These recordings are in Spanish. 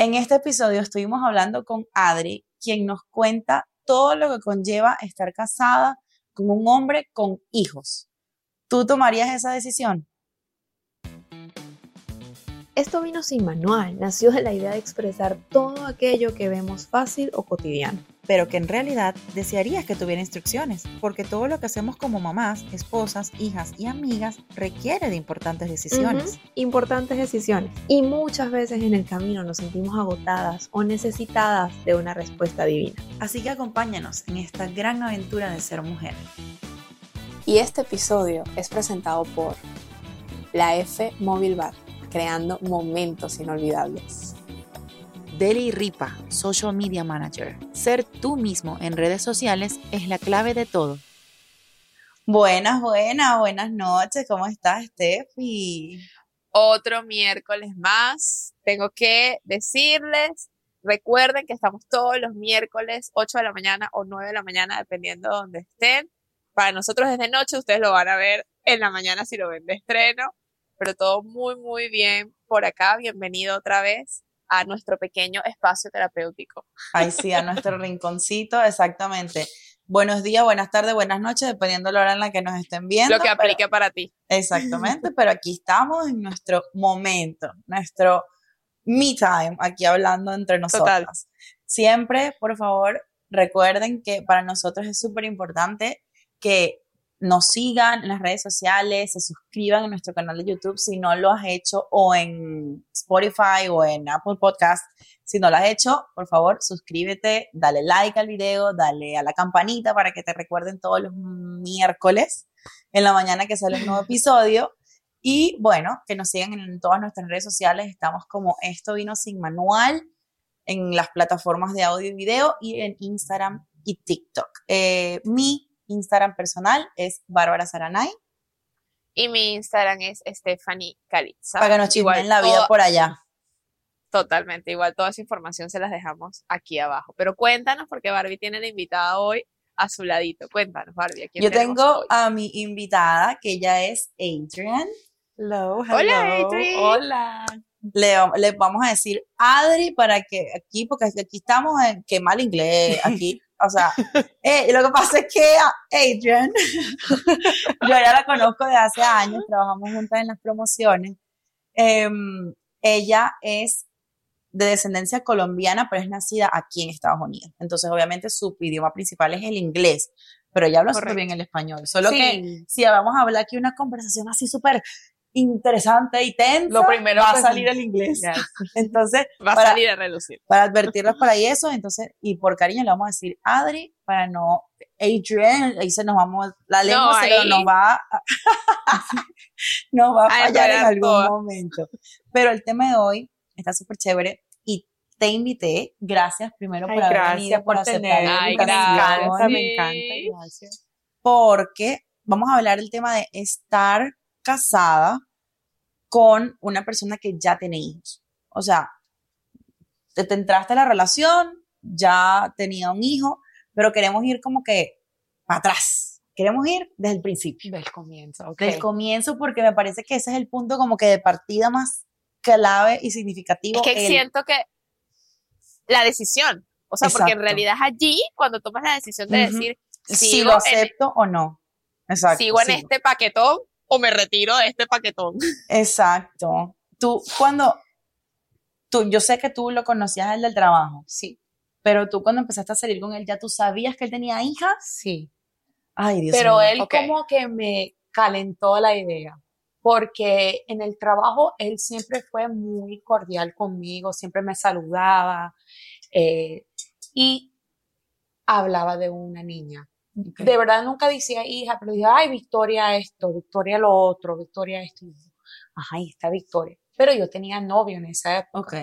En este episodio estuvimos hablando con Adri, quien nos cuenta todo lo que conlleva estar casada con un hombre con hijos. ¿Tú tomarías esa decisión? Esto vino sin manual, nació de la idea de expresar todo aquello que vemos fácil o cotidiano. Pero que en realidad desearías que tuviera instrucciones, porque todo lo que hacemos como mamás, esposas, hijas y amigas requiere de importantes decisiones. Importantes decisiones. Y muchas veces en el camino nos sentimos agotadas o necesitadas de una respuesta divina. Así que acompáñanos en esta gran aventura de ser mujer. Y este episodio es presentado por la F Mobile Bar, creando momentos inolvidables. Deli Ripa, Social Media Manager. Ser tú mismo en redes sociales es la clave de todo. Buenas, buenas, buenas noches. ¿Cómo estás, Steffi? otro miércoles más. Tengo que decirles, recuerden que estamos todos los miércoles, 8 de la mañana o 9 de la mañana, dependiendo de donde estén. Para nosotros es de noche, ustedes lo van a ver en la mañana si lo ven de estreno, pero todo muy, muy bien por acá. Bienvenido otra vez a nuestro pequeño espacio terapéutico. Ay, sí, a nuestro rinconcito, exactamente. Buenos días, buenas tardes, buenas noches, dependiendo de la hora en la que nos estén viendo. Lo que pero- aplique para ti. Exactamente, pero aquí estamos en nuestro momento, nuestro me time, aquí hablando entre nosotras. Total. Siempre, por favor, recuerden que para nosotros es súper importante que nos sigan en las redes sociales, se suscriban a nuestro canal de YouTube si no lo has hecho, o en Spotify o en Apple Podcast. Si no lo has hecho, por favor, suscríbete, dale like al video, dale a la campanita para que te recuerden todos los miércoles en la mañana que sale un nuevo episodio. Y bueno, que nos sigan en todas nuestras redes sociales. Estamos como Esto Vino Sin Manual en las plataformas de audio y video y en Instagram y TikTok. Eh, mi Instagram personal es Bárbara Saranay, Y mi Instagram es Stephanie Calitza. para que nos Igual la vida por allá. Totalmente, igual toda esa información se las dejamos aquí abajo. Pero cuéntanos, porque Barbie tiene la invitada hoy a su ladito. Cuéntanos, Barbie. ¿a quién Yo tengo hoy? a mi invitada, que ella es Adrian. Hello, Hola, hello. Hola. Le, le vamos a decir Adri para que aquí, porque aquí estamos en que mal inglés, aquí, o sea, eh, lo que pasa es que a Adrian, yo ya la conozco de hace años, trabajamos juntas en las promociones. Em, ella es de descendencia colombiana, pero es nacida aquí en Estados Unidos. Entonces, obviamente, su idioma principal es el inglés, pero ella habla súper bien el español. Solo Sí. que si vamos a hablar aquí una conversación así súper interesante y tensa, Lo primero va a que- salir el inglés. Yes. Entonces, Va a para- salir a relucir. para advertirlos para eso, entonces, y por cariño le vamos a decir Adri, para no, Adrian, ahí se nos vamos, la lengua No, se ahí- nos va, a- nos va a fallar en algún momento. Pero el tema de hoy está súper chévere y te invité, gracias primero por Ay, haber gracias venido, por por aceptar Ay, Sí. me encanta. Gracias. porque vamos a hablar del tema de estar casada con una persona que ya tiene hijos. O sea, te, te entraste a la relación, ya tenía un hijo, pero queremos ir como que para atrás. Queremos ir desde el principio, Del comienzo, ok. del comienzo, porque me parece que ese es el punto como que de partida más clave y significativo. Es que el- siento que la decisión, o sea, porque en Exacto. realidad es allí cuando tomas la decisión de Ujú. decir, si sigo lo en- acepto o no. Exacto. sigo en sí. este paquetón o me retiro de este paquetón. Exacto. Tú, cuando, tú, yo sé que tú lo conocías el del trabajo, Sí, pero tú cuando empezaste a salir con él, ¿ya tú sabías que él tenía hijas? sí. Ay, Dios Pero mío. él ok. como que me calentó la idea, porque en el trabajo él siempre fue muy cordial conmigo, siempre me saludaba eh, y hablaba de una niña. Ok. De verdad nunca decía hija, pero decía, ay, Victoria esto, Victoria lo otro, Victoria esto. Y yo, Ajá, ahí está Victoria. Pero yo tenía novio en esa época, Ok.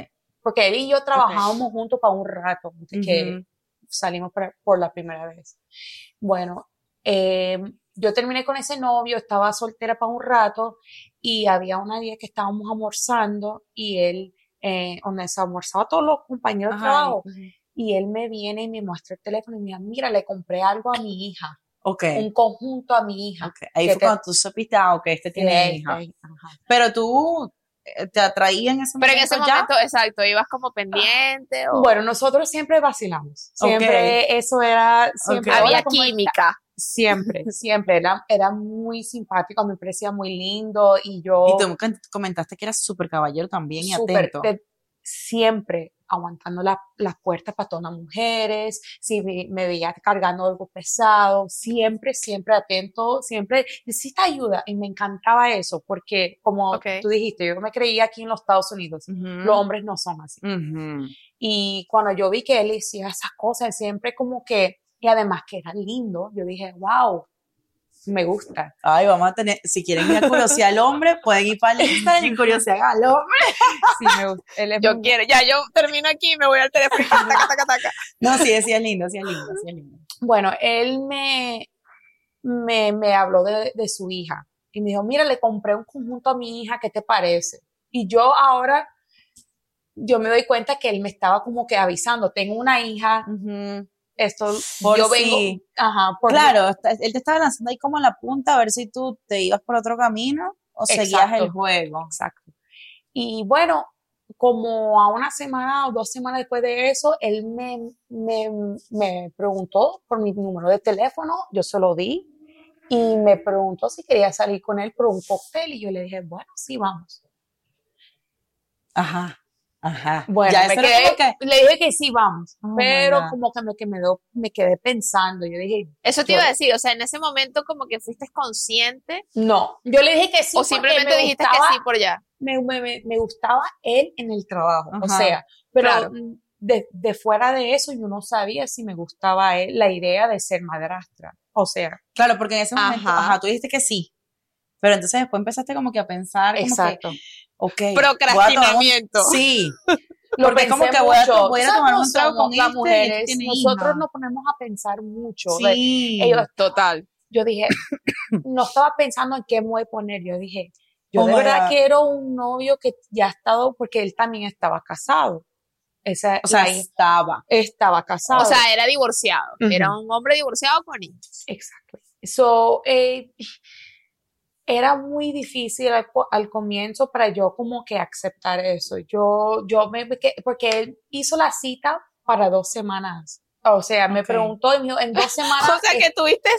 porque él y yo trabajábamos juntos para un rato, antes que Ujú. salimos por, por la primera vez. Bueno, eh, yo terminé con ese novio, estaba soltera para un rato y había una día que estábamos almorzando y él, eh, donde se almorzaba todos los compañeros de Ajá, trabajo, ujú. Y él me viene y me muestra el teléfono y me dice, mira, le compré algo a mi hija, Ok. un conjunto a mi hija. ok. Ahí que fue te- cuando tú supiste, ah, ok, este tiene hija. Pero tú eh, te atraía en ese Pero en momento ese ya? momento, exacto, ibas como pendiente o Bueno, nosotros siempre vacilamos. Siempre eso era, siempre había hola, ¿cómo química. Siempre, siempre. Era, era muy simpático, me parecía muy lindo y yo Y tú com- comentaste que eras súper caballero también y súper, atento. te- siempre aguantando la- las puertas para todas las mujeres, si me, me veía cargando algo pesado, siempre, siempre atento, siempre necesita ayuda y me encantaba eso porque como Ok. tú dijiste, yo me creía aquí en los Estados Unidos, los hombres no son así. Y cuando yo vi que él hacía esas cosas, siempre como que, y además que era lindo, yo dije, wow, me gusta. Ay, vamos a tener, si quieren ir a curiosear al hombre, pueden ir para el Instagram y curiosear al hombre. Sí, me gusta. Él es Yo muy- quiero, ya yo termino aquí, me voy al teléfono. taca, taca, taca. No, sí, sí es lindo, sí es lindo, sí es lindo. Bueno, él me, me, me habló de, de su hija y me dijo, mira, le compré un conjunto a mi hija, ¿qué te parece? Y yo ahora, yo me doy cuenta que él me estaba como que avisando, tengo una hija, esto, Por yo vengo, ajá, por Claro, él te estaba lanzando ahí como la punta a ver si tú te ibas por otro camino o seguías Exacto. el juego. Exacto. Y bueno, como a una semana o dos semanas después de eso, él me, me, me preguntó por mi número de teléfono, yo se lo di y me preguntó si quería salir con él por un cóctel y yo le dije, bueno, sí, vamos. Ajá, ajá. Bueno, ya me quedé- que, le dije que sí, vamos, Oh pero como que me, que me, do- me quedé pensando, yo dije, Eso te Yo- iba a decir, o sea, en ese momento como que fuiste consciente no, yo le dije que sí. o simplemente me dijiste gustaba- que sí por ya. me, me, me- me gustaba él en el trabajo, o sea, pero claro. mm, de, de fuera de eso yo no sabía si me gustaba él la idea de ser madrastra, o sea, claro, porque en ese momento, Ajá. ajá, tú dijiste que sí. Pero entonces después empezaste como que a pensar, como exacto. que, Procrastinamiento. Sí, Lo porque como que voy a, voy a ¿Sabes tomar un trago con las este mujeres, este nosotros nos ponemos a pensar mucho. de- Sí. ellos- Total. yo dije, no estaba pensando en qué me voy a poner, yo dije, yo Oh de verdad God. quiero un novio que ya ha estado, porque él también estaba casado. Esa, o sea, la estaba. estaba casado. O sea, era divorciado. Era un hombre divorciado con hijos. Exacto. So, eh, era muy difícil al, al comienzo para yo como que aceptar eso. Yo, yo me, que- porque él hizo la cita para dos semanas. O sea, me preguntó y me dijo, en dos semanas. O sea, que tuviste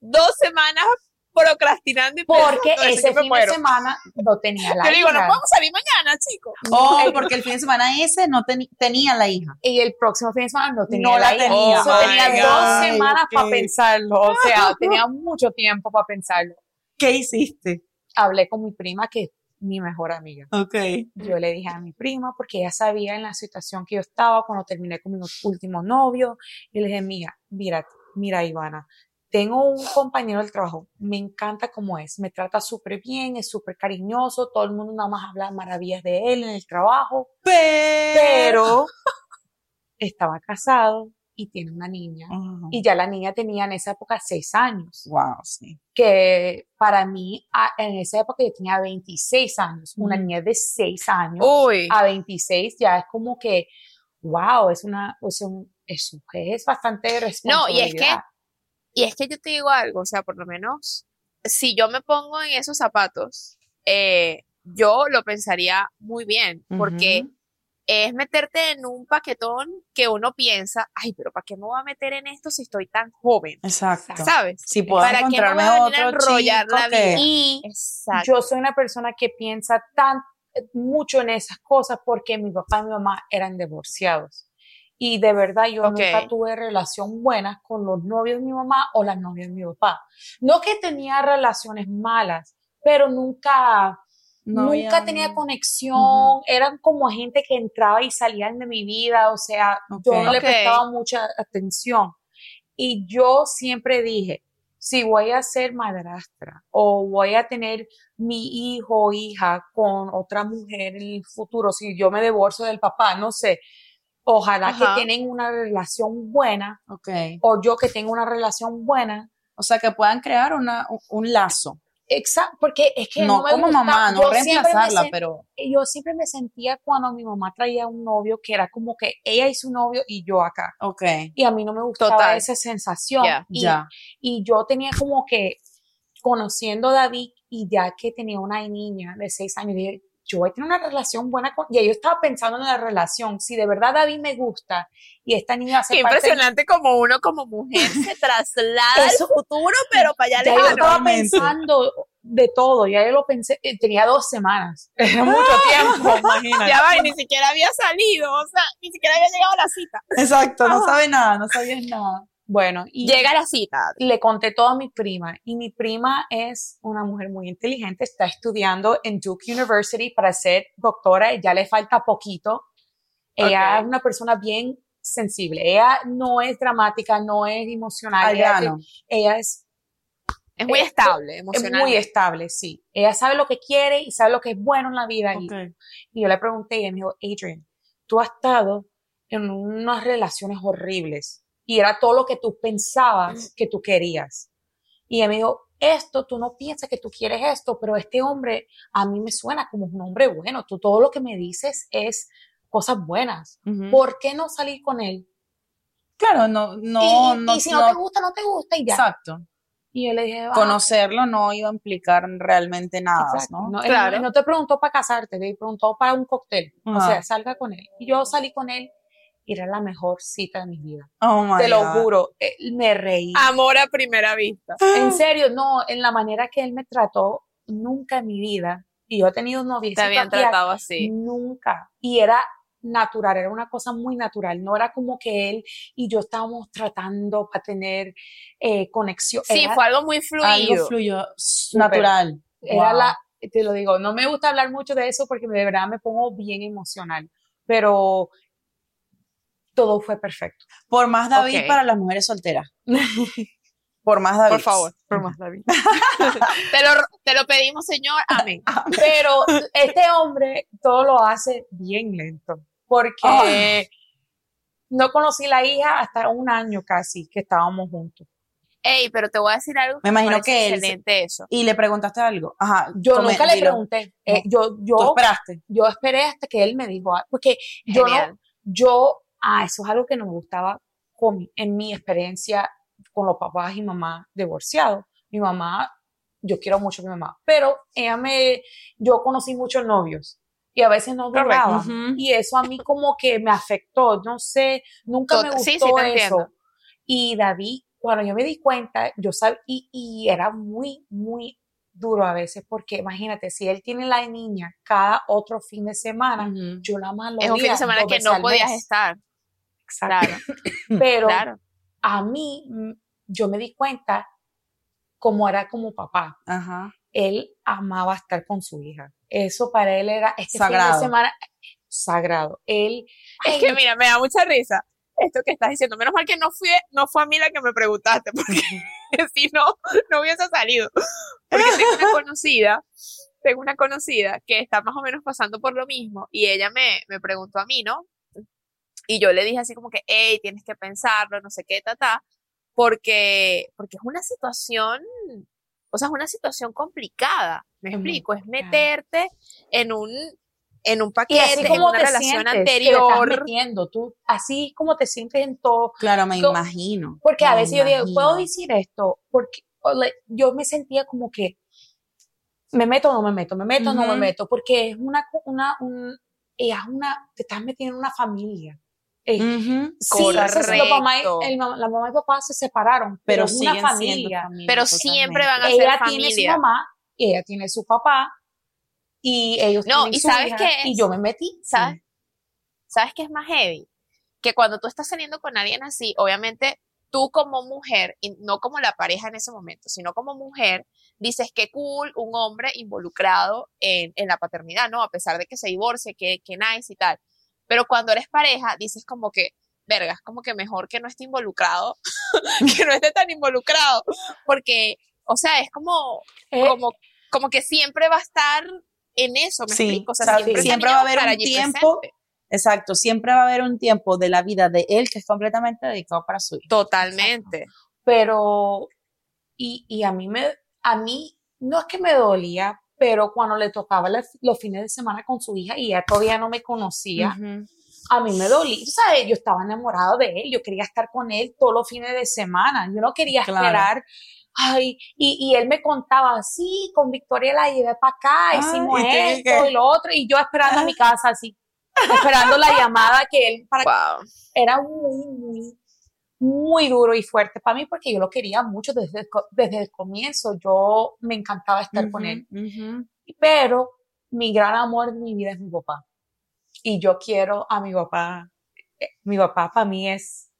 dos semanas procrastinando y porque pensando, ese fin muero. de semana no tenía la Yo digo, no podemos salir mañana, chicos. Oh, porque el fin de semana ese no tenía la hija. Y el próximo fin de semana no tenía No la hija. tenía. So, Oh tenía dos semanas para pensarlo. O sea, tenía mucho tiempo para pensarlo. ¿Qué hiciste? Hablé con mi prima, que es mi mejor amiga. Ok. Yo le dije a mi prima, porque ella sabía en la situación que yo estaba cuando terminé con mi último novio. Y le dije, mira, mira, mira, Ivana, tengo un compañero del trabajo, me encanta cómo es, me trata súper bien, es súper cariñoso, todo el mundo nada más habla maravillas de él en el trabajo, pero estaba casado y tiene una niña. Y ya la niña tenía en esa época seis años, Wow, sí. que para mí a- en esa época yo tenía 26 años, una Ujú. niña de seis años Uy. a 26 ya es como que, wow, es una, es un, es, un- es bastante No, responsabilidad. y es que, y es que yo te digo algo, o sea, por lo menos, si yo me pongo en esos zapatos, eh, yo lo pensaría muy bien, porque. Es meterte en un paquetón que uno piensa, ay, pero ¿para qué me voy a meter en esto si estoy tan joven? Exacto. ¿Sabes? Si puedo ¿Para qué me encontrarme voy a otro enrollar chico la vida? Y Exacto. yo soy una persona que piensa tan mucho en esas cosas porque mi papá y mi mamá eran divorciados. Y de verdad yo Ok. nunca tuve relación buena con los novios de mi mamá o las novias de mi papá. No que tenía relaciones malas, pero nunca, No nunca había- tenía conexión, eran como gente que entraba y salían de mi vida, o sea, yo no le prestaba mucha atención. Y yo siempre dije, si voy a ser madrastra o voy a tener mi hijo o hija con otra mujer en el futuro, si yo me divorcio del papá, no sé, ojalá Ajá. que tienen una relación buena o yo que tenga una relación buena. O sea, que puedan crear una, un, un lazo. Exacto, porque es que No, no, me como gusta- mamá, no yo reemplazarla, pero yo siempre me sentía cuando mi mamá traía un novio que era como que ella y su novio y yo acá. ok. Y a mí no me gustaba Total. esa sensación. Ya, y, y yo tenía como que, conociendo a David y ya que tenía una niña de seis años, dije, yo voy a tener una relación buena con, y yo estaba pensando en la relación, si de verdad David me gusta y esta niña hace Qué parte impresionante como uno como mujer se traslada Eso- al futuro, pero para allá ya yo estaba pensando de todo, ya yo lo pensé, eh, tenía dos semanas, era mucho tiempo, imagínate. Ya va, y ni siquiera había salido, o sea, ni siquiera había llegado a la cita. Exacto, no sabe nada, no sabías nada. Bueno, y Llega la cita. le conté todo a mi prima y mi prima es una mujer muy inteligente, está estudiando en Duke University para ser doctora, y ya le falta poquito. Ella Ok. es una persona bien sensible, ella no es dramática, no es emocional, Al ella, es, Es muy Eh, estable, es emocional. muy estable, sí. Ella sabe lo que quiere y sabe lo que es bueno en la vida. Y, yo le pregunté y ella me dijo, Adrian, tú has estado en unas relaciones horribles y era todo lo que tú pensabas que tú querías. Y ella me dijo, esto, tú no piensas que tú quieres esto, pero este hombre a mí me suena como un hombre bueno. Tú todo lo que me dices es cosas buenas. Ujú. ¿Por qué no salir con él? Claro, no, no, y, no, y si no, te gusta, no te gusta y ya. Exacto. Y yo le dije, "Ah, Conocerlo no iba a implicar realmente nada, Exacto. ¿no? No, él- Claro. él no te preguntó para casarte, te preguntó para un cóctel. O Ajá. sea, salga con él. Y yo salí con él y era la mejor cita de mi vida. Oh my te lo God. juro, eh, me reí. Amor a primera vista. En serio, no, en la manera que él me trató, nunca en mi vida. Y yo he tenido novios Te habían tratado así. Nunca. Y era natural, era una cosa muy natural. No era como que él y yo estábamos tratando para tener eh, conexión. Sí, Era- fue algo muy fluido. Algo fluyó natural. Era Wow. la, te lo digo, no me gusta hablar mucho de eso porque de verdad me pongo bien emocional, pero todo fue perfecto. Por más David para las mujeres solteras. Por más David. Por favor, por más David. te, lo, te lo pedimos, señor. Amén. Pero este hombre todo lo hace bien lento porque no conocí la hija hasta un año casi que estábamos juntos. Ey, pero te voy a decir algo. Me imagino que él excelente eso. Y le preguntaste algo. Ajá. Yo come- nunca le dilo. pregunté. Eh, No. yo, Tú yo, esperaste. yo esperé hasta que él me dijo, algo, porque yo no, yo, ah, eso es algo que no me gustaba con, en mi experiencia con los papás y mamá divorciados. Mi mamá, yo quiero mucho a mi mamá, pero ella me, yo conocí muchos novios y a veces no. Ujú. Y eso a mí como que me afectó, no sé, nunca me gustó sí, eso. Y David, cuando yo me di cuenta, yo sabía, y, y era muy, muy duro a veces, porque imagínate, si él tiene la niña cada otro fin de semana, yo nada más lo Es un fin de semana que no podías estar. Exacto. Claro, Pero claro. a mí, mm, yo me di cuenta como era como papá. Ajá. Él amaba estar con su hija. Eso para él era este fin Sagrado. de semana sagrado. Él, Es que mira, me da mucha risa esto que estás diciendo. Menos mal que no fui, no fue a mí la que me preguntaste, porque si no, no hubiese salido. Porque tengo una conocida, tengo una conocida que está más o menos pasando por lo mismo y ella me, me preguntó a mí, ¿no? Y yo le dije así como que, hey, tienes que pensarlo, no sé qué, ta, ta, porque, porque es una situación, o sea, es una situación complicada, me explico, es meterte en un, en un y paquete, así en como una te relación sientes, que le estás anterior. metiendo, tú, así como te sientes en todo, Claro, me To- imagino. Porque a me veces yo digo. ¿puedo decir esto? Porque yo me sentía como que, ¿me meto o no me meto? ¿Me meto o no me meto? Porque es una, una, un, es una, te estás metiendo en una familia. Eh, sí, los mamá y- el ma- la mamá y papá se separaron, Pero pero, es siguen una siendo familia. familia. pero totalmente. siempre van a Ella ser tiene su familia. mamá, y ella tiene su papá, y ellos No, tienen y su ¿sabes hija, qué es? y yo me metí. ¿Sabes? ¿Sabes qué es más heavy? Que cuando tú estás saliendo con alguien así, obviamente tú como mujer, y no como la pareja en ese momento, sino como mujer, dices que cool un hombre involucrado en, en la paternidad, ¿no? A pesar de que se divorcie, que, que nice y tal. Pero cuando eres pareja, dices como que, verga, es como que mejor que no esté involucrado, que no esté tan involucrado, porque, o sea, es como, Eh, como, como que siempre va a estar en eso, ¿me Sí, explico? O sea, siempre, va a haber un allí tiempo presente. Exacto, siempre va a haber un tiempo de la vida de él que es completamente dedicado para su hija. Totalmente. pero y, y a mí me a mí no es que me dolía pero cuando le tocaba los fines de semana con su hija y ella todavía no me conocía a mí me dolía ¿sabes? yo estaba enamorado de él yo quería estar con él todos los fines de semana yo no quería Claro. esperar ay, y, y él me contaba, sí, con Victoria la llevé para acá, Ah, hicimos ¿y qué, esto y lo otro, y yo esperando en mi casa así, esperando la llamada que él, para Wow. era muy, muy, muy duro y fuerte para mí porque yo lo quería mucho desde, desde el comienzo. Yo me encantaba estar con él. Pero mi gran amor de mi vida es mi papá. Y yo quiero a mi papá. Eh, Mi papá para mí es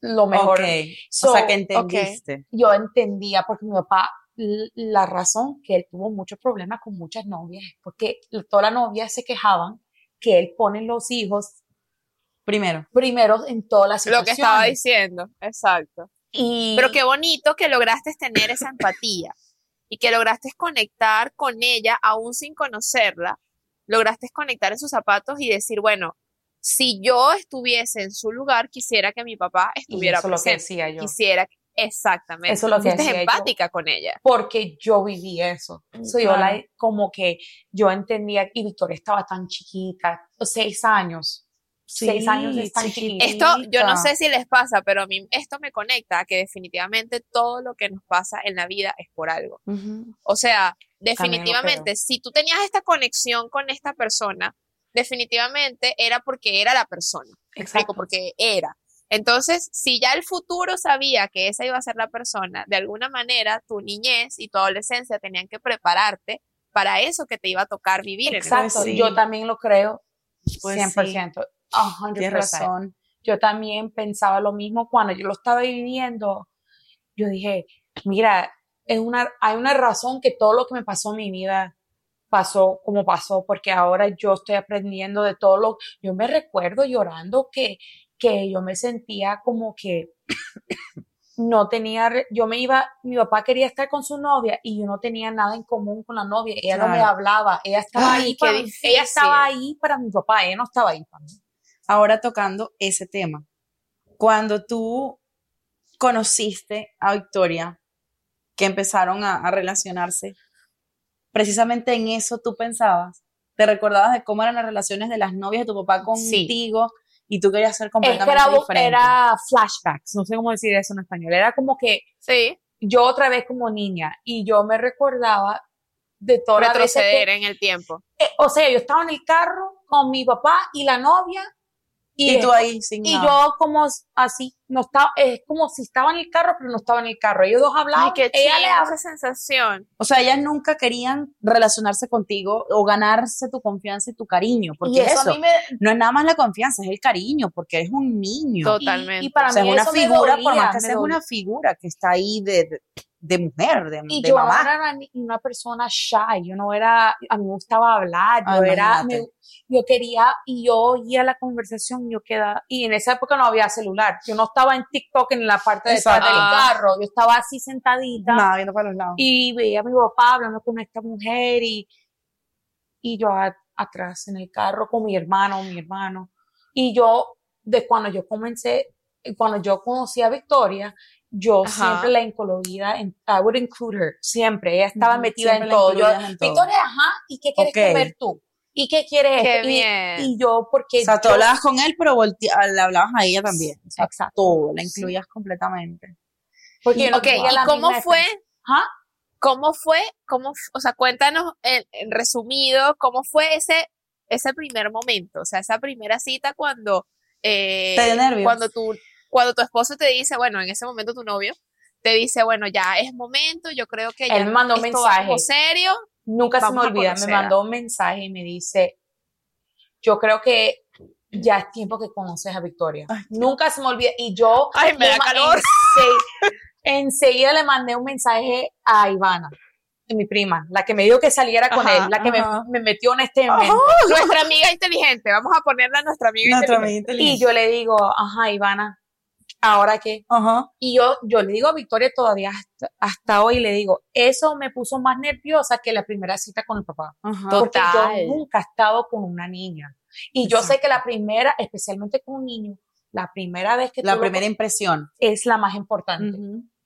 lo mejor. Ok, So, o sea que entendiste. Yo entendía porque mi papá, la razón que él tuvo muchos problemas con muchas novias es porque todas las novias se quejaban que él pone los hijos Primero. primero en todas las Lo situaciones. que estaba diciendo, exacto. Y, Pero qué bonito que lograste tener esa empatía y que lograste conectar con ella aún sin conocerla. Lograste conectar en sus zapatos y decir, bueno, si yo estuviese en su lugar, quisiera que mi papá y estuviera eso es lo que presente. decía yo. Quisiera que- exactamente. Eso es lo que Fuiste decía yo. empática con ella. porque yo viví eso. So, yo Claro. la, como que yo entendía, y Victoria estaba tan chiquita, seis años. Seis Sí, años es tan chiquitita. Esto, yo no sé si les pasa, pero a mí esto me conecta a que definitivamente todo lo que nos pasa en la vida es por algo. O sea, definitivamente, si tú tenías esta conexión con esta persona, definitivamente era porque era la persona. Exacto. Porque era. Entonces, si ya el futuro sabía que esa iba a ser la persona, de alguna manera tu niñez y tu adolescencia tenían que prepararte para eso que te iba a tocar vivir. en el Exacto, sí. yo también lo creo Pues 100%. a 100%. Tienes razón. Yo también pensaba lo mismo cuando yo lo estaba viviendo. Yo dije, mira, es una, hay una razón que todo lo que me pasó en mi vida pasó como pasó, porque ahora yo estoy aprendiendo de todo lo, yo me recuerdo llorando que, que yo me sentía como que no tenía, yo me iba, mi papá quería estar con su novia y yo no tenía nada en común con la novia, ella no me hablaba, ella estaba Ay, ahí qué para, difícil. ella estaba ahí para mi papá, ella no estaba ahí para mí. Ahora tocando ese tema. Cuando tú conociste a Victoria, que empezaron a, a relacionarse, precisamente en eso tú pensabas, te recordabas de cómo eran las relaciones de las novias de tu papá contigo y tú querías ser Es que completamente era, diferente. era flashbacks, no sé cómo decir eso en español, era como que Sí, yo otra vez como niña y yo me recordaba de todas las veces retroceder que, en el tiempo. eh, o sea, yo estaba en el carro con mi papá y la novia y, y tú ahí sin y nada. yo como así, no estaba, es como si estaba en el carro pero no estaba en el carro, ellos dos hablaban, Ay, qué ella le esa sensación. O sea, ellas nunca querían relacionarse contigo o ganarse tu confianza y tu cariño, porque y eso eso a mí me, no es nada más la confianza, es el cariño, porque eres un niño. Totalmente. y, y para o sea, mí es una figura, por más que sea una figura que está ahí de, de, de mujer, de, Y de yo mamá. era una, persona shy, yo no era, a mí me gustaba hablar, yo Ah, era, me- yo quería, y yo oía la conversación, yo quedaba, y en esa época no había celular, yo no estaba en TikTok en la parte de atrás del carro, yo estaba así sentadita, Nada, viendo para los lados. y veía a mi papá hablando con esta mujer, y, y yo a- atrás en el carro con mi hermano, mi hermano, y yo, de cuando yo comencé, cuando yo conocí a Victoria, yo Ajá. siempre la incluía en, I would include her, siempre, ella estaba metida en todo. Yo, en todo. Victoria, ajá, ¿y qué quieres comer tú? ¿Y qué quieres Qué? Y- bien. Y, yo, porque O sea, tú yo- hablabas con él, pero voltea- le hablabas a ella también. O sea, Exacto. todo, la incluías completamente. porque yo no ¿y la cómo fue? ¿Cómo fue? ¿Cómo, o sea, cuéntanos en, en resumido, ¿cómo fue ese, ese primer momento? O sea, esa primera cita cuando, eh, ¿Te dio nervios? cuando tu, cuando tu esposo te dice, bueno, en ese momento tu novio, te dice, bueno, ya es momento, yo creo que ya Él mandó un mensaje. serio. Nunca se me a olvida, me a- mandó un mensaje y me dice, yo creo que ya es tiempo que conoces a Victoria. Ay, Nunca se me olvida. Y yo Ay, me da calor. enseguida le mandé un mensaje a Ivana, mi prima, la que me dijo que saliera con él, la que me, metió en este evento. Nuestra amiga inteligente, vamos a ponerla nuestra amiga Nuestra inteligente. amiga Y inteligente. yo le digo, ajá, Ivana, ¿ahora qué? Y yo, yo le digo a Victoria todavía hasta, hasta hoy, le digo, eso me puso más nerviosa que la primera cita con el papá. Porque Total. yo nunca he estado con una niña. Y yo sé que la primera, especialmente con un niño, la primera vez que La tú lo primera impresión. es la más importante.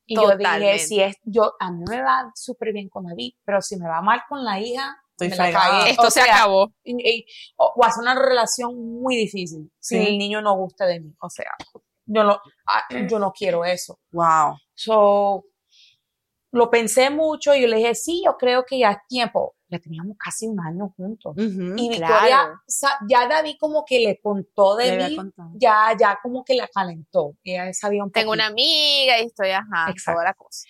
Y yo dije, si es, yo, a mí me va súper bien con David, pero si me va mal con la hija, Estoy me la fregada. cagué. Esto O se sea, acabó. y- y- o, o hacer una relación muy difícil si el niño no gusta de mí. O sea, yo no, ah, yo no quiero eso. Wow. So, lo pensé mucho y yo le dije, sí, yo creo que ya es tiempo. Ya teníamos casi un año juntos. Y. Victoria, ya David como que le contó de mí, ya, ya como que la calentó. Ella sabía un poco. Tengo una amiga y estoy, ajá, Exacto. toda la cosa.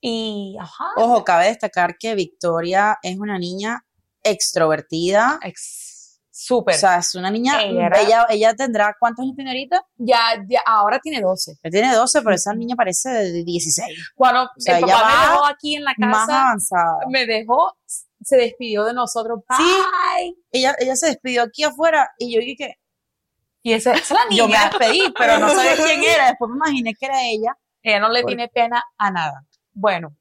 Y, ajá, Ojo, cabe destacar que Victoria es una niña extrovertida. ex- súper. O sea, es una niña, Ella ella, ella tendrá, ¿cuántos años tiene ahorita? ya, ya, ahora tiene 12. Ella tiene 12, pero esa niña parece de 16. Cuando sea, el ella papá me dejó aquí en la Más casa, avanzada. me dejó, se despidió de nosotros. Sí. Ella, ella se despidió aquí afuera y yo dije, Y esa, esa es la niña. yo me despedí, pero no sabía quién era. Después me imaginé que era ella. Ella no le tiene pena a nada. Bueno,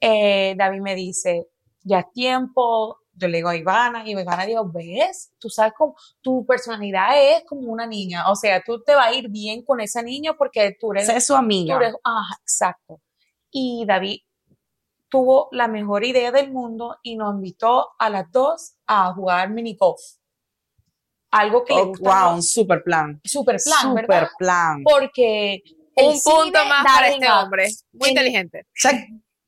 eh, David me dice, ya es tiempo. Yo le digo a Ivana y Ivana dijo, ves, tú sabes cómo tu personalidad es como una niña. O sea, tú te va a ir bien con esa niña porque tú eres, es su tú amiga. eres- ajá, exacto. Y David tuvo la mejor idea del mundo y nos invitó a las dos a jugar mini golf. Algo que le Oh, gusta. wow, un super plan. Super plan, super ¿verdad? plan. Porque Un punto más para este hombre. Muy En- inteligente.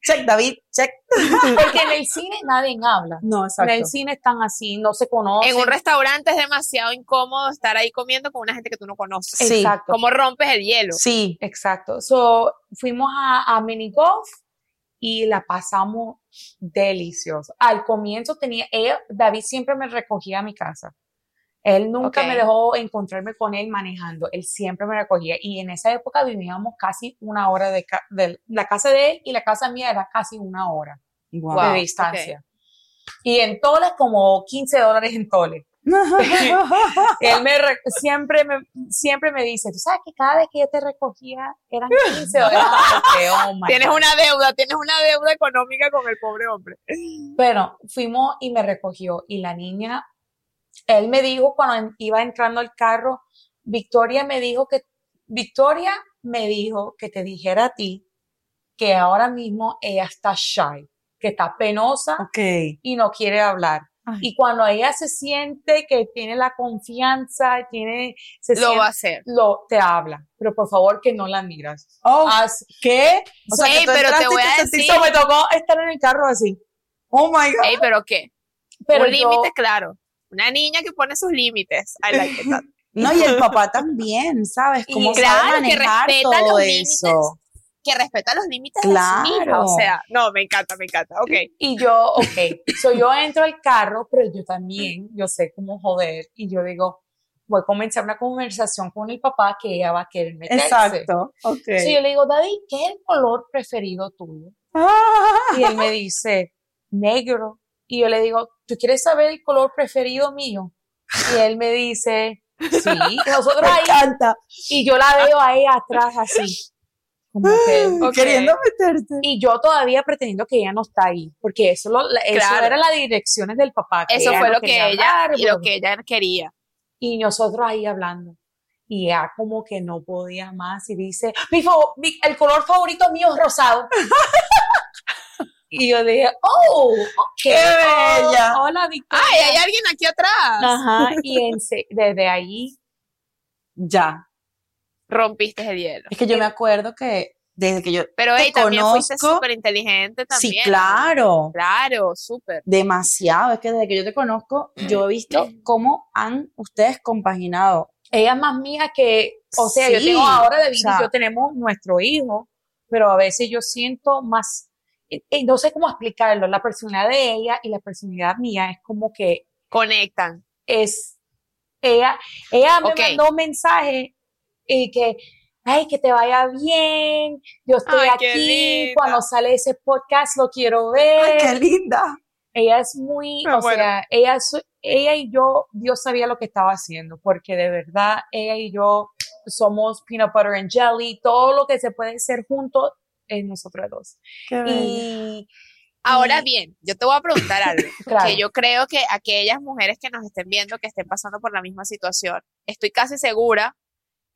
Check, David, check. Porque en el cine nadie habla. No, En exacto. el cine están así, no se conocen. En un restaurante es demasiado incómodo estar ahí comiendo con una gente que tú no conoces. Sí. Exacto. ¿Cómo rompes el hielo? Sí, Exacto. So, fuimos a, a mini golf y la pasamos delicioso. Al comienzo tenía, ella, David siempre me recogía a mi casa. Él nunca me dejó encontrarme con él manejando. Él siempre me recogía. Y en esa época vivíamos casi una hora de, ca- de la casa de él y la casa mía era casi una hora wow. De distancia. Y en toles como 15 dólares en toles. Él me re- siempre me siempre me dice, tú sabes que cada vez que yo te recogía eran 15 dólares. Oh Tienes God. una deuda, tienes una deuda económica con el pobre hombre. Bueno, fuimos y me recogió y la niña, él me dijo cuando iba entrando al carro, Victoria me dijo que, Victoria me dijo que te dijera a ti que ahora mismo ella está shy, que está penosa ok. y no quiere hablar. Ay. Y cuando ella se siente que tiene la confianza, tiene, se Lo siente- va a hacer. lo te habla, pero por favor que no la miras. Oh, Haz- ¿qué? O sea, Ey, que tú pero te voy a decir- me tocó estar en el carro así. Oh my God. Ey, pero ¿qué? Pero un límite claro. Una niña que pone sus límites. I like it. No, y el papá también, ¿sabes? Y Cómo claro, sabe que manejar respeta todo los eso. límites. Que respeta los límites de su hija. Claro. O sea, no, me encanta, me encanta. Ok. Y yo, ok, so yo entro al carro, pero yo también, yo sé cómo joder. Y yo digo, voy a comenzar una conversación con el papá que ella va a querer meterse. Exacto. Ok. So yo le digo, David, ¿qué es el color preferido tuyo? Ah. Y él me dice, negro. Y yo le digo, ¿tú quieres saber el color preferido mío? Y él me dice, sí. Nosotros Me ahí, encanta. y yo la veo ahí atrás así. Como que. Queriendo meterte. y yo todavía pretendiendo que ella no está ahí, porque eso, lo, la- eso Claro. era las direcciones del papá. que Eso fue no lo que ella hablar, y lo que ella quería. y nosotros ahí hablando. Y ella como que no podía más y dice, mi, mi- el color favorito mío es rosado. y yo dije, oh, ok. ¡Qué bella! oh, hola, Victoria. ¡Ay, hay alguien aquí atrás! Ajá, y en desde ahí, Ya. Rompiste el hielo. Es que yo me acuerdo que desde que yo. Pero Te hey, también fuiste conozco. súper inteligente también. Sí, claro. Claro, súper. Demasiado. Es que desde que yo te conozco, yo he visto cómo han ustedes compaginado. ella es más mía que, o sea, yo tengo ahora o sea- y yo tenemos nuestro hijo, pero a veces yo siento más, y- y no sé cómo explicarlo, la personalidad de ella y la personalidad mía es como que Conectan. es, ella, ella me Ok. mandó un mensaje y que, ay, que te vaya bien, yo estoy Ay, qué aquí, cuando sale ese podcast lo quiero ver. linda! ella es muy, Ah, o bueno. sea, ella, es- ella y yo, Dios sabía lo que estaba haciendo, porque de verdad, ella y yo somos peanut butter and jelly, todo lo que se puede hacer juntos es nosotros dos. Qué. Y, Ahora bien, yo te voy a preguntar algo. claro, que yo creo que aquellas mujeres que nos estén viendo, que estén pasando por la misma situación, estoy casi segura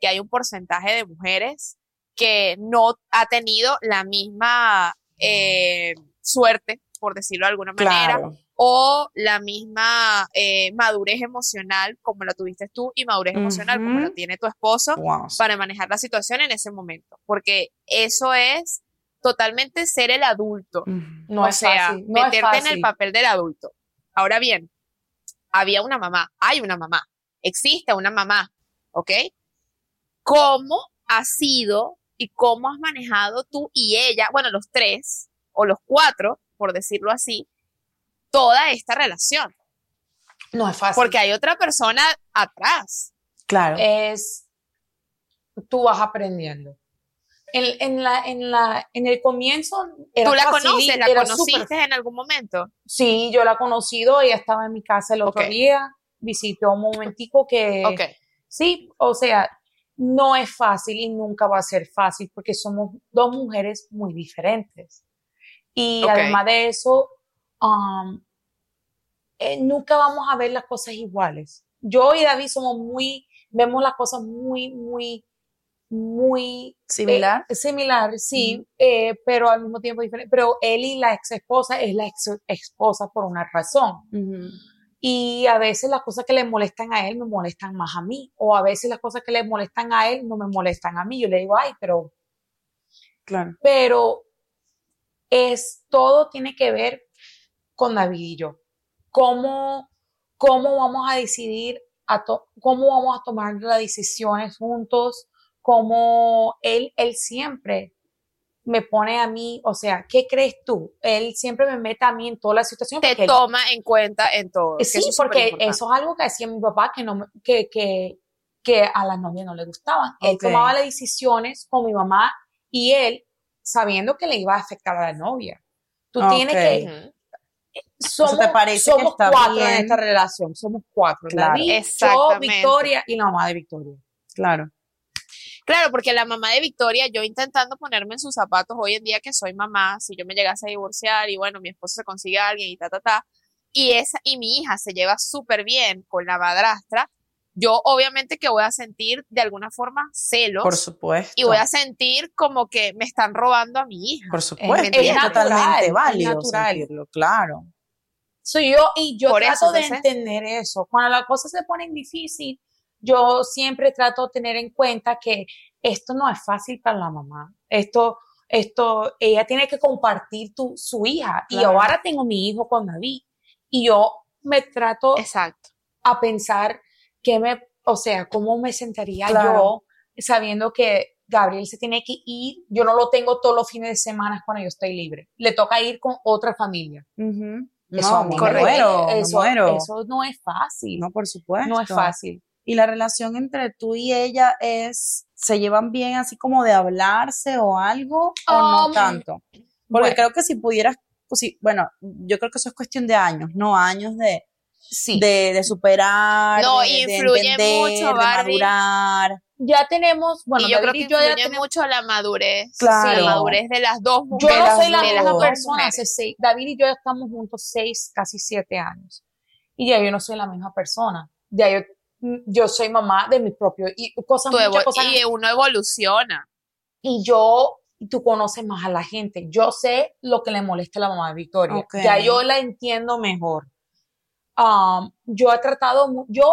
que hay un porcentaje de mujeres que no ha tenido la misma eh, suerte, por decirlo de alguna manera, Claro. O la misma eh, madurez emocional como la tuviste tú y madurez emocional como la tiene tu esposo Wow. para manejar la situación en ese momento, porque eso es totalmente ser el adulto. No o es sea, fácil. No es meterte en el papel del adulto. Ahora bien, había una mamá, hay una mamá, existe una mamá, ¿ok? ¿Cómo ha sido y cómo has manejado tú y ella, bueno, los tres o los cuatro, por decirlo así, toda esta relación? No es fácil. Porque hay otra persona atrás. Claro. es tú vas aprendiendo. En, en la, en, la, en el comienzo era ¿Tú la conoces? ¿La conociste en algún momento? Sí, yo la he conocido, ella estaba en mi casa el otro día, visitó un momentico que Ok. sí, o sea, no es fácil y nunca va a ser fácil porque somos dos mujeres muy diferentes. Y además de eso, um, eh, nunca vamos a ver las cosas iguales. Yo y David somos muy, vemos las cosas muy, muy, muy Similar. eh, similar, sí, eh, pero al mismo tiempo diferente. Pero él y la ex esposa es la ex esposa por una razón. Y a veces las cosas que le molestan a él me molestan más a mí. O a veces las cosas que le molestan a él no me molestan a mí. Yo le digo, ay, pero, Claro. pero es, todo tiene que ver con David y yo. ¿Cómo, cómo vamos a decidir, a to- cómo vamos a tomar las decisiones juntos? Cómo él, él siempre me pone a mí, o sea, ¿qué crees tú? Él siempre me mete a mí en toda la situación. Te él- toma en cuenta en todo. Sí, eso es porque eso es algo que hacía mi papá que, no, me- que, que, que a las novias no le gustaban. Él tomaba las decisiones con mi mamá y él sabiendo que le iba a afectar a la novia. Tú tienes que... Somos, te parece que somos está cuatro bien? en esta relación, somos cuatro. Claro. David, yo. Victoria y la mamá de Victoria. Claro. Claro, porque la mamá de Victoria, yo intentando ponerme en sus zapatos hoy en día que soy mamá, si yo me llegase a divorciar y bueno, mi esposo se consigue a alguien y ta, ta, ta, y esa, y mi hija se lleva súper bien con la madrastra, yo obviamente que voy a sentir de alguna forma celos Por supuesto. y voy a sentir como que me están robando a mi hija. Por supuesto. es Es, natural, totalmente es válido natural. sentirlo, claro. Soy yo y yo Por trato eso, de entonces- entender eso. Cuando las cosas se ponen difícil, yo siempre trato de tener en cuenta que esto no es fácil para la mamá. Esto, esto, ella tiene que compartir tu, su hija. Y ahora tengo mi hijo con David. Y yo me trato Exacto. a pensar que me, o sea, cómo me sentaría Claro. yo sabiendo que Gabriel se tiene que ir. Yo no lo tengo todos los fines de semana cuando yo estoy libre. Le toca ir con otra familia. Eso No, correcto. muero, eso, muero. eso no es fácil. No, por supuesto. No es fácil. Y la relación entre tú y ella es, ¿se llevan bien así como de hablarse o algo? ¿O no Um, tanto? Porque bueno. creo que si pudieras, pues sí, bueno, yo creo que eso es cuestión de años, ¿no? Años de, Sí. de, de superar, No, de, de influye entender, mucho, de Barbie. madurar. ya tenemos, bueno, y yo creo que y yo ya influye mucho la madurez. Claro. La madurez de las dos yo mujeres. no las soy la de misma dos persona mujeres. hace seis, David y yo ya estamos juntos seis, casi siete años. Y ya yo no soy la misma persona. Ya yo, yo soy mamá de mi propio, y cosas, muchas evo- cosas. y uno evoluciona. y yo, tú conoces más a la gente. Yo sé lo que le molesta a la mamá de Victoria. Ya yo la entiendo mejor. Um, yo he tratado, yo,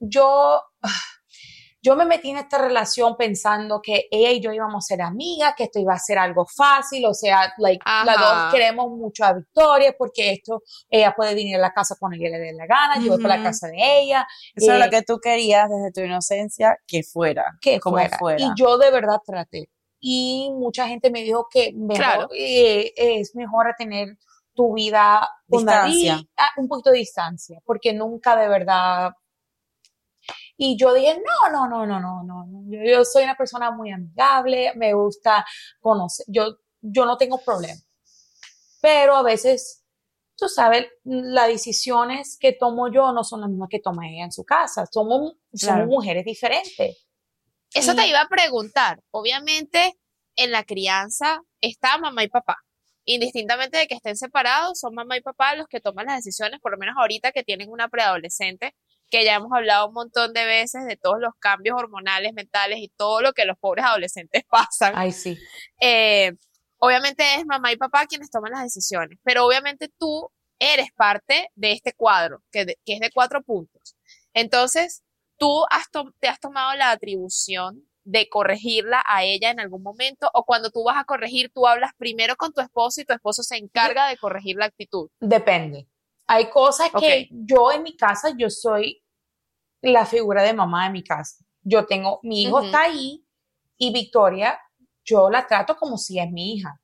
yo, yo me metí en esta relación pensando que ella y yo íbamos a ser amigas, que esto iba a ser algo fácil, o sea, like, las dos queremos mucho a Victoria porque esto, ella puede venir a la casa cuando ella le dé la gana, yo voy para la casa de ella, Eso es Eh, lo que tú querías desde tu inocencia que fuera. que como fuera. fuera. Y yo de verdad traté. Y mucha gente me dijo que mejor, Claro. eh, es mejor a tener tu vida Distancia. David, a un poquito de distancia, porque nunca de verdad. Y yo dije, no, no, no, no, no, no. no. Yo, yo soy una persona muy amigable, me gusta conocer, yo, yo no tengo problema. Pero a veces, tú sabes, las decisiones que tomo yo no son las mismas que toma ella en su casa. Somos, Claro. somos mujeres diferentes. Eso te iba a preguntar. Obviamente, en la crianza está mamá y papá. Indistintamente de que estén separados, son mamá y papá los que toman las decisiones, por lo menos ahorita que tienen una preadolescente, que ya hemos hablado un montón de veces de todos los cambios hormonales, mentales y todo lo que los pobres adolescentes pasan. Ay, sí. Eh, obviamente es mamá y papá quienes toman las decisiones, pero obviamente tú eres parte de este cuadro, que, de- que es de cuatro puntos. Entonces, tú has te has tomado la atribución de corregirla a ella en algún momento? ¿O cuando tú vas a corregir, tú hablas primero con tu esposo y tu esposo se encarga de corregir la actitud? Depende. Hay cosas que yo en mi casa, yo soy la figura de mamá de mi casa. Yo tengo, mi hijo está ahí y Victoria, yo la trato como si es mi hija.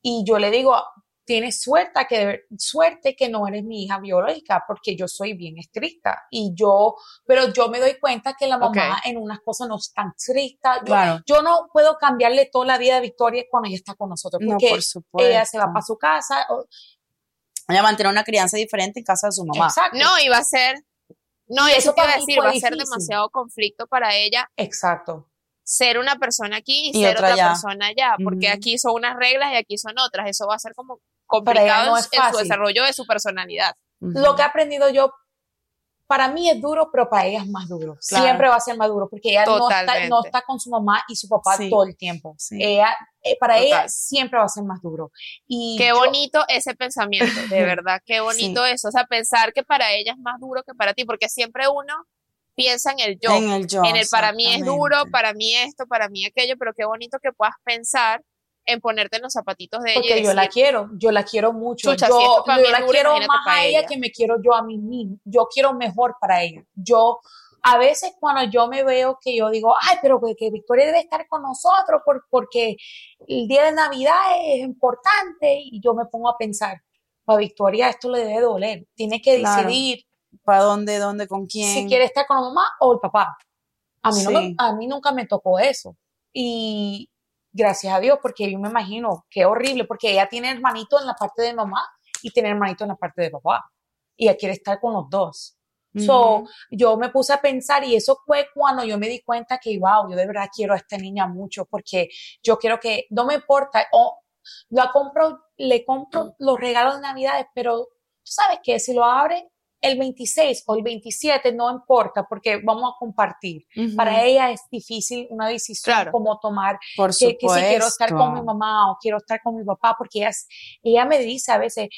Y yo le digo, tienes suerte que, suerte que no eres mi hija biológica porque yo soy bien estricta. Y yo, pero yo me doy cuenta que la mamá en unas cosas no es tan estricta. Yo, Claro. yo no puedo cambiarle toda la vida a Victoria cuando ella está con nosotros No, porque por supuesto. ella se va para su casa. o- Ella mantiene una crianza diferente en casa de su mamá. Exacto. No, y va a ser, no, Y eso te iba a decir, va a ser demasiado conflicto para ella Exacto. ser una persona aquí y, Y ser otra persona allá, porque aquí son unas reglas y aquí son otras. Eso va a ser como Para ella complicado no en- es en su desarrollo de su personalidad. Ujú. Lo que he aprendido yo, para mí es duro, pero para ella es más duro. Claro. Siempre va a ser más duro porque ella no está, no está con su mamá y su papá Sí. todo el tiempo. Sí. Ella, eh, para Total. ella siempre va a ser más duro. Y Qué yo- bonito ese pensamiento, de verdad, qué bonito eso. O sea, pensar que para ella es más duro que para ti, porque siempre uno piensa en el yo, En el yo. en el para mí es duro, para mí esto, para mí aquello, pero qué bonito que puedas pensar en ponerte en los zapatitos de ella. Porque y yo la quiero, yo la quiero mucho. Chucha, yo si la quiero más a ella ella. que me quiero yo a mí misma. Yo quiero mejor para ella. Yo, a veces cuando yo me veo que yo digo, ay, pero que, que Victoria debe estar con nosotros por- porque el día de Navidad es importante y yo me pongo a pensar, a Victoria esto le debe doler. Tiene que Claro. decidir ¿Para dónde, dónde, con quién? si quiere estar con la mamá o el papá. A mí, no me- Sí. a mí nunca me tocó eso. Y gracias a Dios, porque yo me imagino qué horrible, porque ella tiene hermanito en la parte de mamá y tiene hermanito en la parte de papá. Y ella quiere estar con los dos. So, yo me puse a pensar y eso fue cuando yo me di cuenta que, wow, yo de verdad quiero a esta niña mucho porque yo quiero que, no me importa, o la compro, le compro los regalos de Navidades, pero tú sabes que si lo abre el 26 o el 27, no importa porque vamos a compartir. Para ella es difícil una decisión Claro. como tomar Por que, supuesto. que si quiero estar con mi mamá o quiero estar con mi papá, porque ella, es- ella me dice a veces,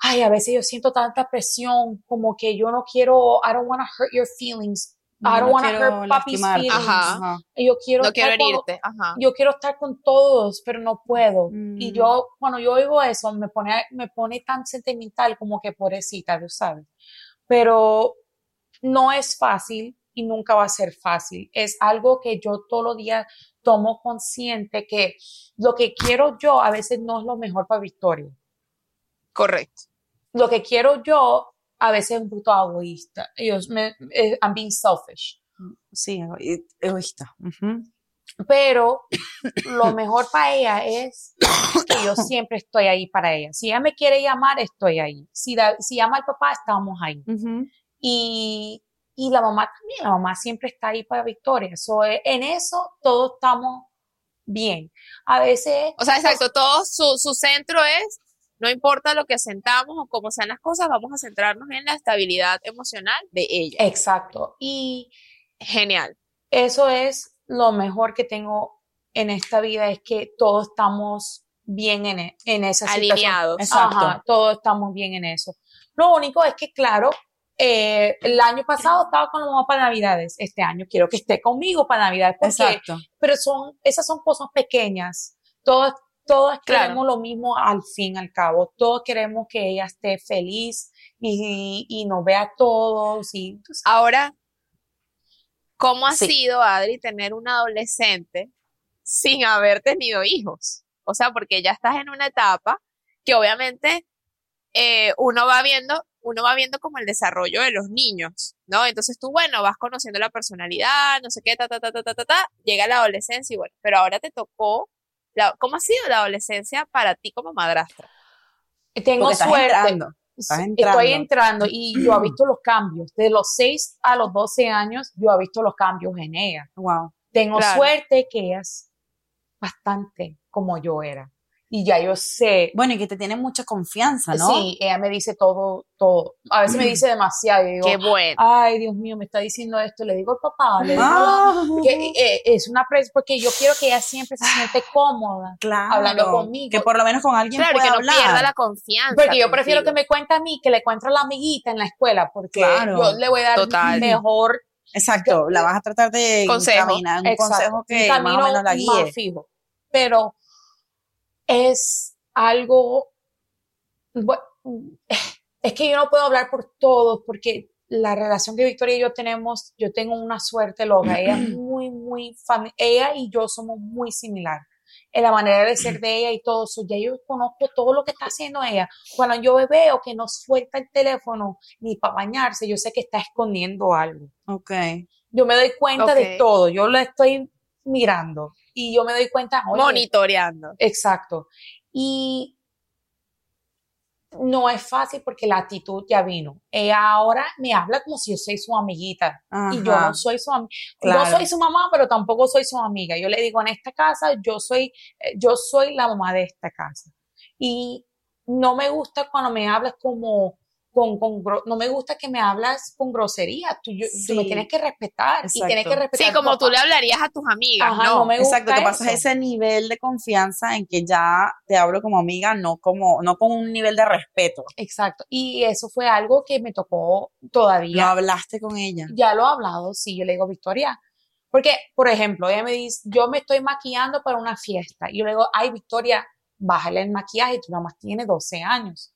ay, a veces yo siento tanta presión, como que yo no quiero, I don't want to hurt your feelings, I don't No want to hurt papi's feelings, Ajá. yo quiero no estar quiero con- herirte. Ajá. yo quiero estar con todos, pero no puedo. Y Mm. yo, cuando yo oigo eso, me pone, me pone tan sentimental como que pobrecita, tú sabes. Pero no es fácil y nunca va a ser fácil. Es algo que yo todos los días tomo consciente que lo que quiero yo a veces no es lo mejor para Victoria. Correcto. Lo que quiero yo a veces es un poquito egoísta. Yo me, eh, I'm being selfish. Sí, ego- egoísta. Pero lo mejor para ella es que yo siempre estoy ahí para ella. Si ella me quiere llamar, estoy ahí. Si, da- si llama al papá, estamos ahí. Y, y la mamá también, la mamá siempre está ahí para Victoria. So, eh, en eso todos estamos bien. A veces, O sea, exacto, todo su, su centro es, no importa lo que sentamos o cómo sean las cosas, vamos a centrarnos en la estabilidad emocional de ella. exacto. Y Genial. eso es lo mejor que tengo en esta vida, es que todos estamos bien en, e- en esa situación. Alineados. Exacto. Ajá, todos estamos bien en eso. Lo único es que, claro, eh, el año pasado estaba con la mamá para Navidades. Este año quiero que esté conmigo para Navidades. Porque, Exacto. Pero son, esas son cosas pequeñas. Todos, todos Claro. queremos lo mismo al fin y al cabo. Todos queremos que ella esté feliz y, y nos vea a todos. Y. Ahora, ¿cómo ha Sí. sido, Adri, tener un adolescente sin haber tenido hijos? O sea, porque ya estás en una etapa que obviamente eh, uno va viendo, uno va viendo como el desarrollo de los niños, ¿no? Entonces tú, bueno, vas conociendo la personalidad, no sé qué, ta, ta, ta, ta, ta, ta, ta, llega la adolescencia y bueno, pero ahora te tocó, la, ¿cómo ha sido la adolescencia para ti como madrastra? Tengo suerte. entrando. Estás Sí, entrando. Estoy entrando y yo he visto los cambios. De los 6 a los 12 años, yo he visto los cambios en ella. Wow. Tengo Claro. suerte que ella es bastante como yo era. Y ya yo sé. Bueno, y que te tiene mucha confianza, ¿no? Sí, ella me dice todo, todo. A veces me dice demasiado. Y digo, Qué bueno. ay, Dios mío, me está diciendo esto. Le digo al papá, le digo Ah, que eh, es una presión, porque yo quiero que ella siempre se siente cómoda. claro. hablando conmigo. Que por lo menos con alguien Claro, pueda que no hablar. pierda la confianza. Porque yo prefiero que contigo. me cuente a mí que le cuente a la amiguita en la escuela, porque Claro, yo le voy a dar total. mejor Exacto, la vas a tratar de Consejo. encaminar, un Exacto, consejo un que más o camino menos la más guíe. fijo. Pero es algo, es que yo no puedo hablar por todos porque la relación que Victoria y yo tenemos, yo tengo una suerte loca. Ella es muy, muy ella y yo somos muy similar en la manera de ser de ella y todo eso. Ya yo conozco todo lo que está haciendo ella. Cuando yo veo que no suelta el teléfono ni para bañarse, yo sé que está escondiendo algo Ok. yo me doy cuenta de todo, yo la estoy mirando y yo me doy cuenta, oye, Monitoreando. exacto. Y no es fácil porque la actitud ya vino. Ella ahora me habla como si yo soy su amiguita y yo no soy su amiga. Claro. No soy su mamá, pero tampoco soy su amiga. Yo le digo, en esta casa yo soy, eh, yo soy la mamá de esta casa. Y no me gusta cuando me hablas como, con, con no me gusta que me hablas con grosería. Tú, yo- tú me tienes que respetar y tienes que Exacto. respetar. Sí, como tú le hablarías a tus amigas, Ajá, ¿no? no me gusta Exacto, que pasas ese nivel de confianza en que ya te hablo como amiga, no como, no con un nivel de respeto. Exacto. Y eso fue algo que me tocó Lo todavía. hablaste con ella. ya lo he hablado, sí, yo le digo, Victoria, porque, por ejemplo, ella me dice, yo me estoy maquillando para una fiesta, y yo le digo, ay, Victoria, bájale el maquillaje, tú nada más tienes 12 años.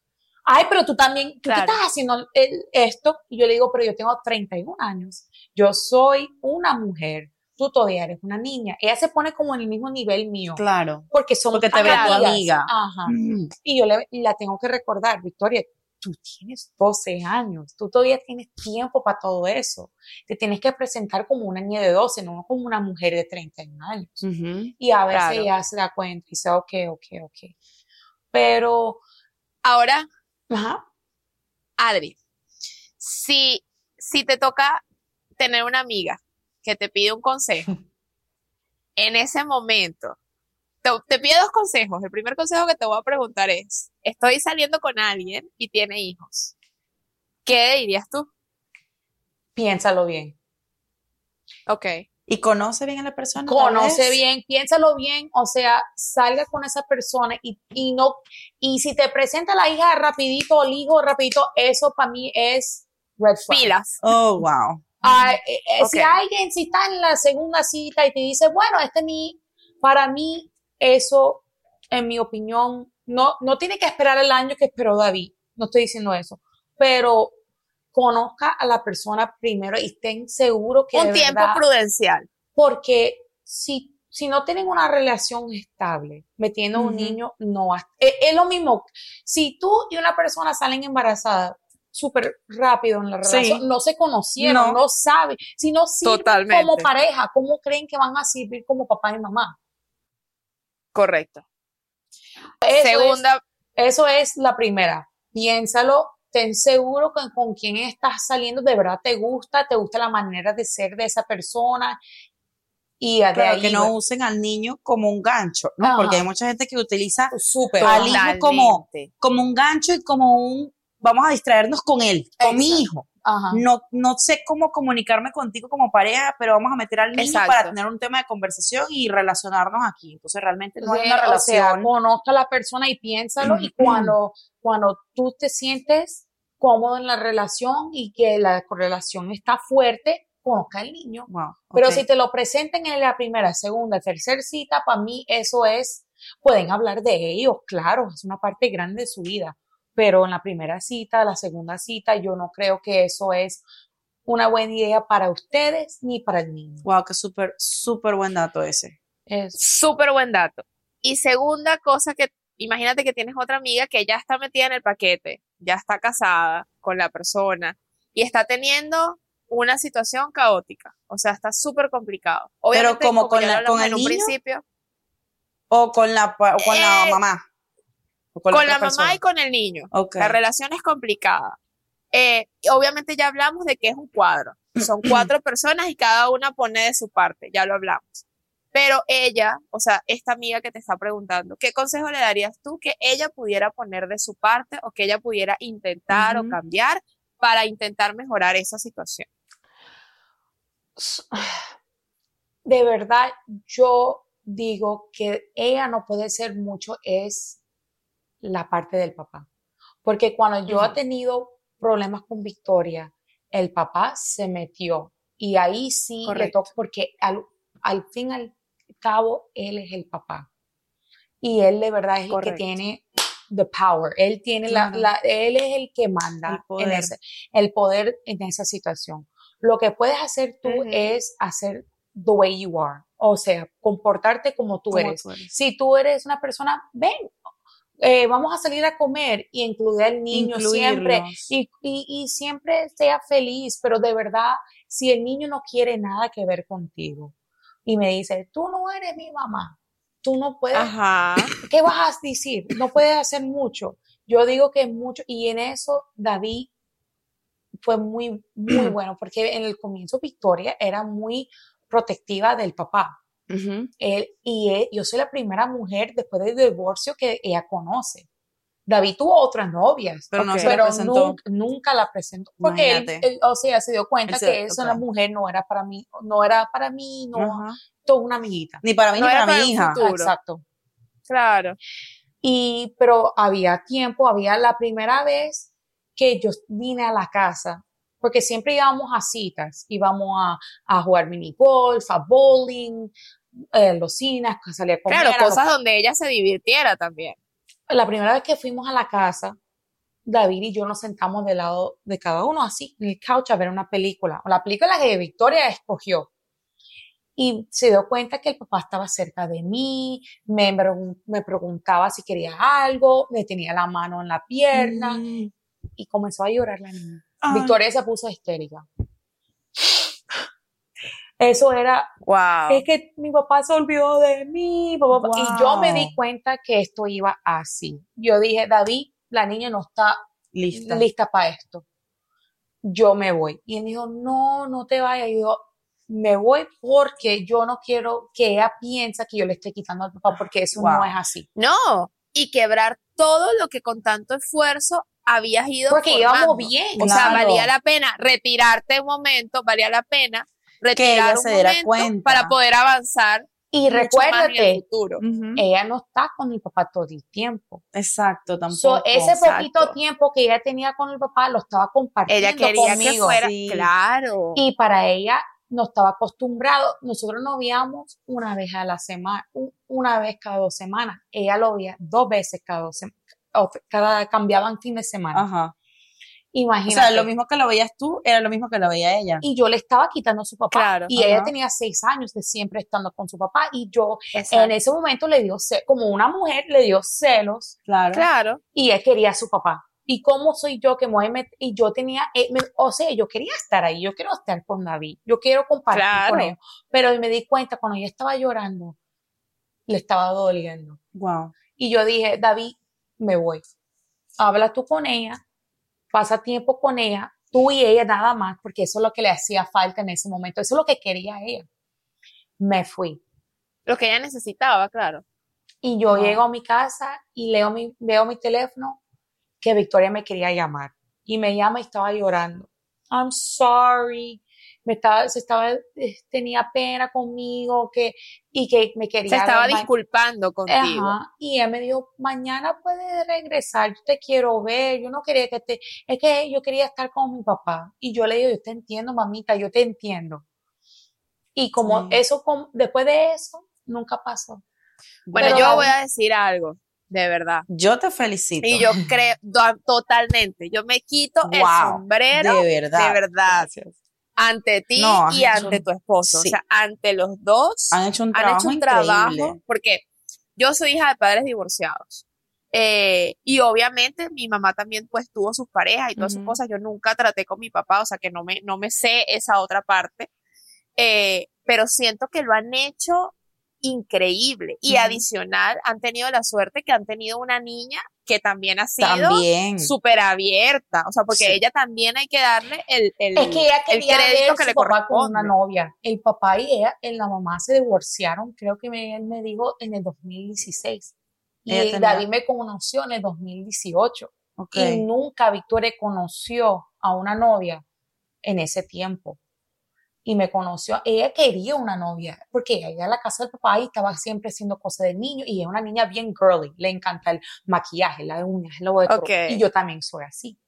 Ay, pero tú también, ¿tú Claro. qué estás haciendo el- esto? Y yo le digo, pero yo tengo 31 años, yo soy una mujer, tú todavía eres una niña. Ella se pone como en el mismo nivel mío, Claro. porque somos Porque te ve tu amigas. amiga. Ajá. Mm. Y yo le, la tengo que recordar, Victoria, tú tienes 12 años, tú todavía tienes tiempo para todo eso. Te tienes que presentar como una niña de 12, no como una mujer de 31 años. Ujú. Y a veces Claro. ella se da cuenta y dice, ok, ok, ok. Pero, Ahora, ajá, Adri, si, si te toca tener una amiga que te pide un consejo, en ese momento, te, te pide dos consejos. El primer consejo que te voy a preguntar es, estoy saliendo con alguien y tiene hijos. ¿Qué dirías tú? piénsalo bien. Ok. ¿Y conoce bien a la persona? Conoce bien, piénsalo bien, o sea, salga con esa persona y, y no, y si te presenta la hija rapidito o el hijo rapidito, eso para mí es red flag. Pilas. Oh, wow. Eh, eh, Si alguien, si está en la segunda cita y te dice, bueno, este es mi, para mí, eso, en mi opinión, no, no tiene que esperar el año que esperó David, no estoy diciendo eso, pero conozca a la persona primero y estén seguros que Un de tiempo verdad- prudencial. porque si, si no tienen una relación estable, metiendo a un niño, no es, es lo mismo. Si tú y una persona salen embarazadas súper rápido en la Sí. relación, no se conocieron, No. no, saben, si no sirven Totalmente. como pareja, ¿cómo creen que van a servir como papá y mamá? Correcto. Eso Segunda, es, eso es la primera. Piénsalo, ten seguro que con quién estás saliendo de verdad te gusta, te gusta la manera de ser de esa persona. Y de Claro, ahí que no usen al niño como un gancho, ¿no? Ajá. Porque hay mucha gente que utiliza súper. al hijo como, como un gancho y como un, vamos a distraernos con él, con mi hijo. Ajá. No, no sé cómo comunicarme contigo como pareja, pero vamos a meter al niño Exacto. para tener un tema de conversación y relacionarnos aquí. Entonces realmente no es una o sea, relación. conozca a la persona y piénsalo y cuando, cuando tú te sientes cómodo en la relación y que la relación está fuerte, conozca al niño. Wow, Pero si te lo presenten en la primera, segunda, tercera cita, para mí eso es, pueden hablar de ellos, claro, es una parte grande de su vida, pero en la primera cita, la segunda cita, yo no creo que eso es una buena idea para ustedes ni para el niño. Wow, qué súper, súper buen dato ese. Es, Súper buen dato. Y segunda cosa que, imagínate que tienes otra amiga que ya está metida en el paquete, ya está casada con la persona y está teniendo una situación caótica. O sea, está súper complicado. Obviamente, como con la- con el en un niño, principio, O con la, o con la Eh, mamá. O con la mamá y con el niño. La relación es complicada. Eh, obviamente ya hablamos de que es un cuadro. Son cuatro personas y cada una pone de su parte, ya lo hablamos. Pero ella, o sea, esta amiga que te está preguntando, ¿qué consejo le darías tú que ella pudiera poner de su parte o que ella pudiera intentar Ujú. o cambiar para intentar mejorar esa situación? de verdad, yo digo que ella no puede ser mucho, es la parte del papá. Porque cuando yo he Ujú. tenido problemas con Victoria, el papá se metió Y ahí sí le porque al, al fin al cabo, él es el papá. Y él de verdad es el que tiene the power. Él tiene la, Claro. la- él es el que manda El en poder. ese, el poder en esa situación. Lo que puedes hacer tú es hacer the way you are. O sea, comportarte como tú Como eres. tú eres. Si tú eres una persona, ven, eh, vamos a salir a comer y incluir al niño siempre y, y siempre sea feliz, pero de verdad, si el niño no quiere nada que ver contigo y me dice, tú no eres mi mamá, tú no puedes, Ajá. ¿qué vas a decir? No puedes hacer mucho. Yo digo que mucho, y en eso David fue muy, muy bueno, porque en el comienzo Victoria era muy protectiva del papá. Él, y él- yo soy la primera mujer después del divorcio que ella conoce. David tuvo otras novias, Pero no se la pero presentó. nunca, nunca la presentó. Porque él, o sea, se dio cuenta se- que esa ok. mujer no era para mí, no era para mí, no, toda una amiguita. Ni para mí No ni para para mi hija. Exacto. Claro. Y, pero había tiempo, había la primera vez que yo vine a la casa, porque siempre íbamos a citas, íbamos a, a jugar mini golf, a bowling, eh, los cines, a salir a comer. Claro, cosas donde ella se divirtiera también. La primera vez que fuimos a la casa, David y yo nos sentamos del lado de cada uno así, en el couch a ver una película, o la película que Victoria escogió. Y se dio cuenta que el papá estaba cerca de mí, me, me preguntaba si quería algo, me tenía la mano en la pierna Mm. y comenzó a llorar la niña. Ay. Victoria se puso histérica. Eso era Wow. es que mi papá se olvidó de mí, papá, papá. y yo me di Wow. cuenta que esto iba así. Yo dije, David, la niña no está Lista. lista para esto. Yo me voy. Y él dijo, no, no te vayas. Y yo, me voy porque yo no quiero que ella piense que yo le estoy quitando al papá, porque eso no Wow. es así. No, y quebrar todo lo que con tanto esfuerzo habías ido Porque formando. íbamos bien. O sea, Claro. valía la pena retirarte un momento, valía la pena retirar ella un se diera momento cuenta. para poder avanzar Y en el recuérdate, futuro. Ujú. ella no está con el papá todo el tiempo. Exacto, tampoco. So, ese Exacto. poquito tiempo que ella tenía con el papá lo estaba compartiendo Ella quería que conmigo. fuera, sí. claro. Y para ella no estaba acostumbrado. Nosotros nos veíamos una vez a la semana, un- una vez cada dos semanas. Ella lo veía dos veces cada dos semanas. Cada, cambiaban fin de semana. Ajá. O Imagínate. sea, lo mismo que lo veías tú, era lo mismo que lo veía ella. y yo le estaba quitando a su papá. Claro, y ella ajá. tenía seis años de siempre estando con su papá. Y yo Exacto. en ese momento le dio, como una mujer, le dio celos Claro. Claro. y él quería a su papá. ¿Y cómo soy yo que me voy a met- Y yo tenía, eh, me- o sea, yo quería estar ahí, yo quiero estar con David, yo quiero compartir con Claro. él. Pero me di cuenta cuando ella estaba llorando, le estaba doliendo. Wow. Y yo dije, David, me voy. Habla tú con ella, pasa tiempo con ella, tú y ella nada más, porque eso es lo que le hacía falta en ese momento, eso es lo que quería ella. Me fui. Lo que ella necesitaba, claro. Y yo llego a mi casa y leo mi, veo mi teléfono que Victoria me quería llamar. Y me llama y estaba llorando. I'm sorry. Me estaba, se estaba, eh, tenía pena conmigo que, y que me quería. Se estaba disculpando contigo. Ajá. Y ella me dijo, mañana puedes regresar, yo te quiero ver, yo no quería que te, es que yo quería estar con mi papá. Y yo le digo, yo te entiendo, mamita, yo te entiendo. Y como Sí. eso, com- después de eso, nunca pasó. Bueno, Pero yo voy a decir algo, de verdad. Yo te felicito. Y yo creo totalmente. Yo me quito el Wow, sombrero de verdad. de verdad ante ti No, y ante un- tu esposo. sí. O sea, ante los dos Han hecho un han trabajo hecho un trabajo porque yo soy hija de padres divorciados. Eh, y obviamente mi mamá también pues tuvo sus parejas y todas sus Ujú. cosas. Yo nunca traté con mi papá, o sea que no me, no me sé esa otra parte. Eh, pero siento que lo han hecho increíble. Y adicional, han tenido la suerte que han tenido una niña que también ha sido súper abierta. O sea, porque Sí. ella también hay que darle el, el, Es que ella el quería crédito que le papá con una corresponde. novia. El papá y ella, en la mamá se divorciaron, creo que me, él me dijo en el 2016. Y Ella tenía- David me conoció en el 2018. Ok. Y nunca Victoria conoció a una novia en ese tiempo. Y me conoció, ella quería una novia, porque ella iba a la casa del papá y estaba siempre haciendo cosas de niño, y es una niña bien girly, le encanta el maquillaje, las uñas, lo otro. Ok. Y yo también soy así.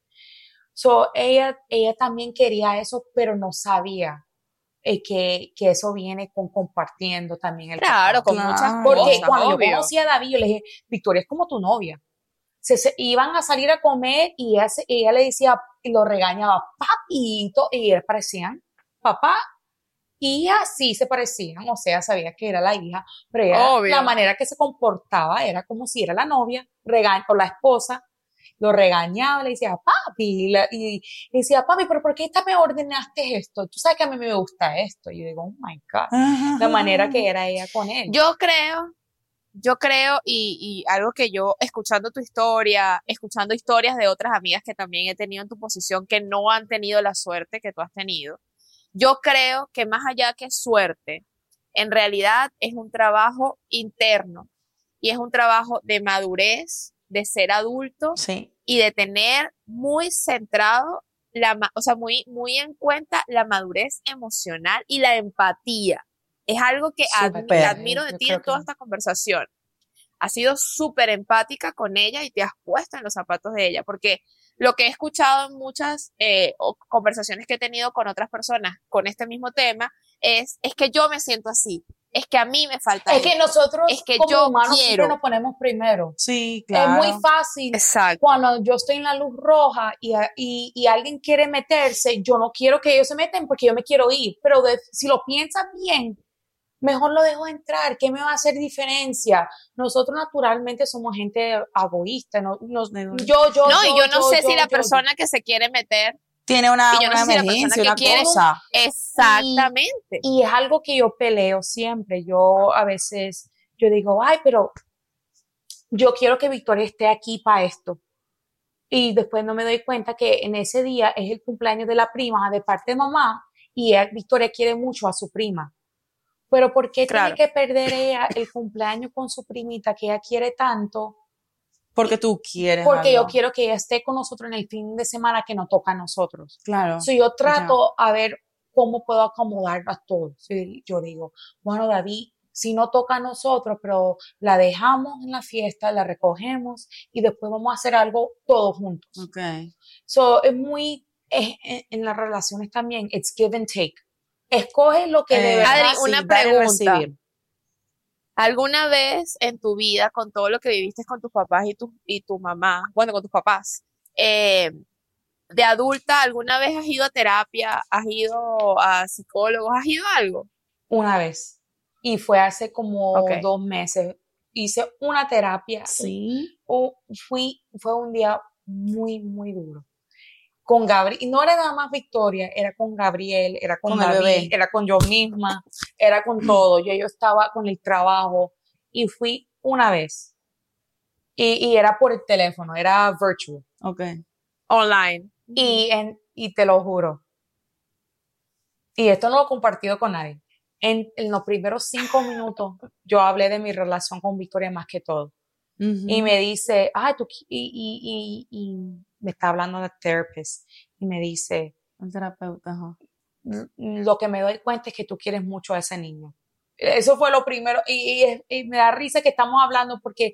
So, ella, ella también quería eso, pero no sabía eh, que, que eso viene con compartiendo también el Claro, con Claro. muchas Porque cosas, cuando yo obvio. conocí a David, yo le dije, Victoria es como tu novia. Se, se- iban a salir a comer y ella, ella le decía, y lo regañaba, papito, y ellos parecían papá y hija sí se parecían, o sea, sabía que era la hija, pero ella- la manera que se comportaba era como si era la novia, regañ o la esposa, lo regañaba, le decía, papi, y, la- y decía, papi, pero ¿por qué esta me ordenaste esto? Tú sabes que a mí me gusta esto. Y yo digo, oh my God, la manera que era ella con él. Yo creo, yo creo, y, y algo que yo, escuchando tu historia, escuchando historias de otras amigas que también he tenido en tu posición, que no han tenido la suerte que tú has tenido, yo creo que más allá que suerte, en realidad es un trabajo interno y es un trabajo de madurez, de ser adulto Sí, y de tener muy centrado la, o sea, muy, muy en cuenta la madurez emocional y la empatía. Es algo que admi- admiro de ti en toda que- esta conversación. Has sido súper empática con ella y te has puesto en los zapatos de ella, porque lo que he escuchado en muchas eh, conversaciones que he tenido con otras personas con este mismo tema es, es que yo me siento así, es que a mí me falta Es que nosotros Es que como yo humanos siempre quiero. nos ponemos primero. sí, claro. Es muy fácil Exacto. cuando yo estoy en la luz roja y, y, y alguien quiere meterse, yo no quiero que ellos se metan porque yo me quiero ir, pero de- si lo piensas bien, mejor lo dejo entrar, ¿qué me va a hacer diferencia? Nosotros naturalmente somos gente egoísta, no, nos- yo, yo, No, y yo no sé si la yo, yo. persona que se quiere meter Tiene una, Y yo no sé si la persona emergencia, que una quiere- cosa. exactamente. Y es algo que yo peleo siempre. Yo a veces, yo digo, ay, pero yo quiero que Victoria esté aquí para esto. Y después no me doy cuenta que en ese día es el cumpleaños de la prima de parte de mamá y Victoria quiere mucho a su prima. Pero ¿por qué Claro. tiene que perder ella el cumpleaños con su primita que ella quiere tanto? Porque tú quieres. Porque yo quiero que ella esté con nosotros en el fin de semana que nos toca a nosotros. Claro. So, yo trato a ver cómo puedo acomodar a todos. Yo digo, bueno, David, si no toca a nosotros, pero la dejamos en la fiesta, la recogemos y después vamos a hacer algo todos juntos. Ok. So, es muy, es- en, en las relaciones también, it's give and take. Escoge lo que de Eh, verdad Adri, una pregunta. ¿Alguna vez en tu vida, con todo lo que viviste con tus papás y tu, y tu mamá, bueno, con tus papás, eh, de adulta, ¿alguna vez has ido a terapia? ¿Has ido a psicólogos? ¿Has ido a algo? una vez. Y fue hace como dos meses. Hice una terapia Sí. o fui, fue un día muy, muy duro. Con Gabriel, y no era nada más Victoria, era con Gabriel, era con, David, era con yo misma, era con todo. Yo, yo estaba con el trabajo y fui una vez. Y, y era por el teléfono, era virtual. Ok. Online. Y, en, y te lo juro. Y esto no lo he compartido con nadie. En, en los primeros cinco minutos yo hablé de mi relación con Victoria más que todo. Y me dice, ay, tú, qui- y, y, y, y me está hablando de therapist. Y me dice, El terapeuta, ajá. "Mm, lo que me doy cuenta es que tú quieres mucho a ese niño. Eso fue lo primero. Y, y es- y me da risa que estamos hablando porque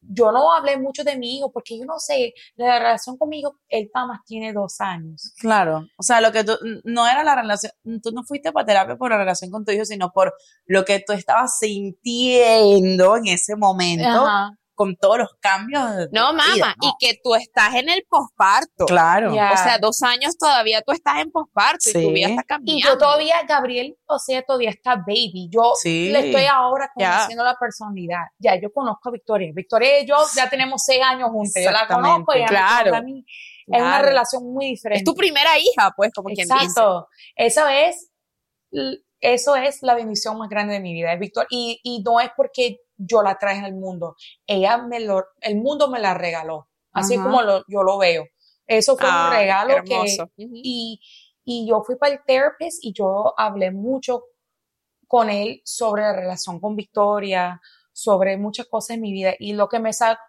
yo no hablé mucho de mi hijo, porque yo no sé, la relación con mi hijo, él más tiene dos años. Claro. O sea, lo que tú, no era la relación, tú no fuiste para terapia por la relación con tu hijo, sino por lo que tú estabas sintiendo en ese momento, Ajá. Con todos los cambios. No, mamá, ¿no? y que tú estás en el posparto. Claro. Ya. O sea, dos años todavía tú estás en posparto y tu vida está Y cambiando. yo todavía, Gabriel, o sea, todavía está baby. Yo Sí. le estoy ahora conociendo la personalidad. Ya, yo conozco a Victoria. Victoria y yo ya tenemos seis años juntos. Yo la conozco, me claro. a mí. Es una relación muy diferente. Es tu primera hija, pues, como quien dice. Exacto. Eso es, eso es la bendición más grande de mi vida, es Victoria. Y, y no es porque yo la traje al mundo. Ella me lo, el mundo me la regaló. Así Ajá. como lo- yo lo veo. Eso fue Ah, un regalo que, y, y yo fui para el therapist y yo hablé mucho con él sobre la relación con Victoria, sobre muchas cosas en mi vida. Y lo que me sacó,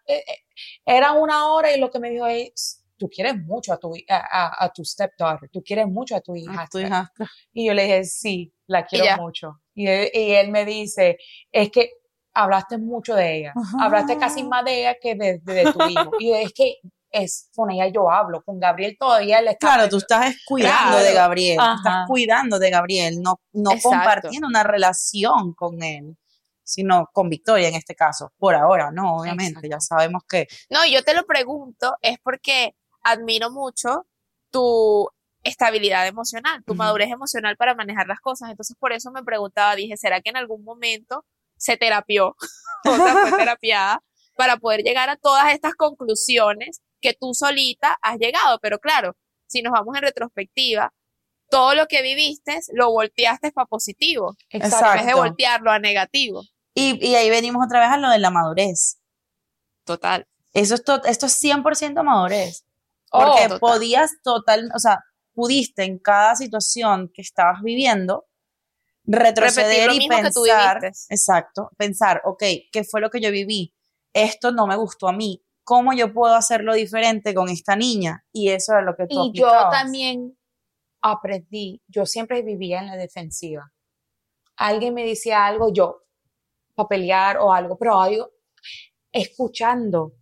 era una hora y lo que me dijo es, tú quieres mucho a tu, a, a- a tu stepdaughter, tú quieres mucho a tu hija. Ah. Y yo le dije, sí, la quiero mucho. Y él, y él me dice, es que hablaste mucho de ella, Ajá. hablaste casi más de ella que de, de- de tu hijo. Y es que es con ella yo hablo, con Gabriel todavía le está Claro, tú estás cuidando Claro. de Gabriel, estás cuidando de Gabriel, no, no Exacto. compartiendo una relación con él, sino con Victoria en este caso, por ahora, no, obviamente, ya sabemos que No, yo te lo pregunto, es porque admiro mucho tu estabilidad emocional, tu madurez emocional para manejar las cosas. Entonces, por eso me preguntaba, dije, ¿será que en algún momento se terapió o sea, fue terapiada para poder llegar a todas estas conclusiones que tú solita has llegado? Pero claro, si nos vamos en retrospectiva, todo lo que viviste lo volteaste para positivo, Exacto. en vez de voltearlo a negativo. Y, y ahí venimos otra vez a lo de la madurez. Total. Eso es to- esto es 100% madurez. Oh, Porque total. podías total, o sea, pudiste en cada situación que estabas viviendo retroceder lo y mismo que tú pensar, exacto, pensar, ok, ¿qué fue lo que yo viví? Esto no me gustó a mí. ¿Cómo yo puedo hacerlo diferente con esta niña? Y eso era lo que tú Y yo también aprendí, yo siempre vivía en la defensiva. Alguien me decía algo, yo, para pelear o algo, pero algo, escuchando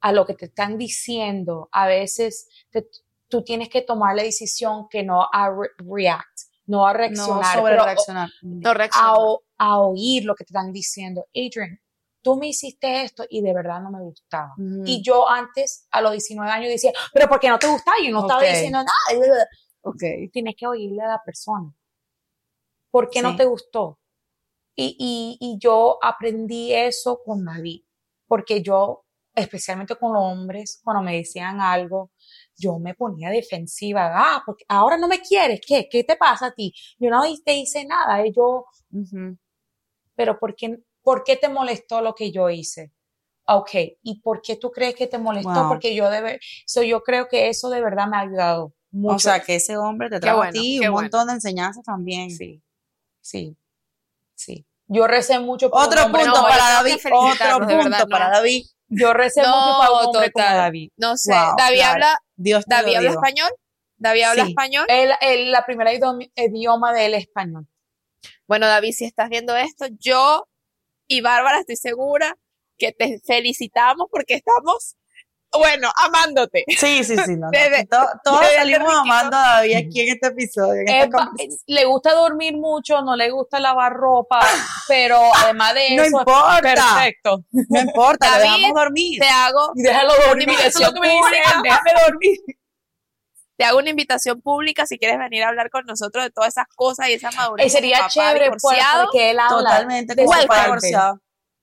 a lo que te están diciendo, a veces te- tú tienes que tomar la decisión que no a re- react, no a no reaccionar, sobre pero reaccionar. No a, o- a oír lo que te están diciendo. Adrian, tú me hiciste esto y de verdad no me gustaba. Y yo antes, a los 19 años, decía, pero ¿por qué no te gustaba? Yo no estaba diciendo nada. Ok. Tienes que oírle a la persona. ¿Por qué no te gustó? Y, y, y yo aprendí eso con David, porque yo, especialmente con los hombres, cuando me decían algo, yo me ponía defensiva. Ah, porque ahora no me quieres. ¿Qué? ¿Qué te pasa a ti? Yo no te hice nada. Y yo, Ujú. pero ¿por qué, ¿por qué te molestó lo que yo hice? Ok, ¿y por qué tú crees que te molestó? Wow. Porque yo debe, so yo creo que eso de verdad me ha ayudado mucho. O sea, que ese hombre te trajo bueno, a ti un bueno. montón de enseñanzas también. sí, sí, sí. Yo recé mucho por Otro hombre punto no, para David, otro punto verdad, para no. David. Yo recé No, mucho para un hombre como total. David. No sé, Wow, David claro. habla, Dios te David lo habla digo. español. David habla Sí. español. Él, él- la primera idioma, idioma de él es español. Bueno, David, si estás viendo esto, yo y Bárbara estoy segura que te felicitamos porque estamos, bueno, amándote. Sí, sí, sí. No, no. Desde- todos salimos amando a David aquí en este episodio. En esta le gusta dormir mucho, no le gusta lavar ropa, pero además de No eso, importa. perfecto. No importa, le David, dejamos dormir. Te hago, Y déjalo dormir, eso es lo que me dicen, déjame dormir. te hago una invitación pública si quieres venir a hablar con nosotros de todas esas cosas y esa madurez. Eh, sería papá chévere divorciado. porque él habla Totalmente, de su divorciado.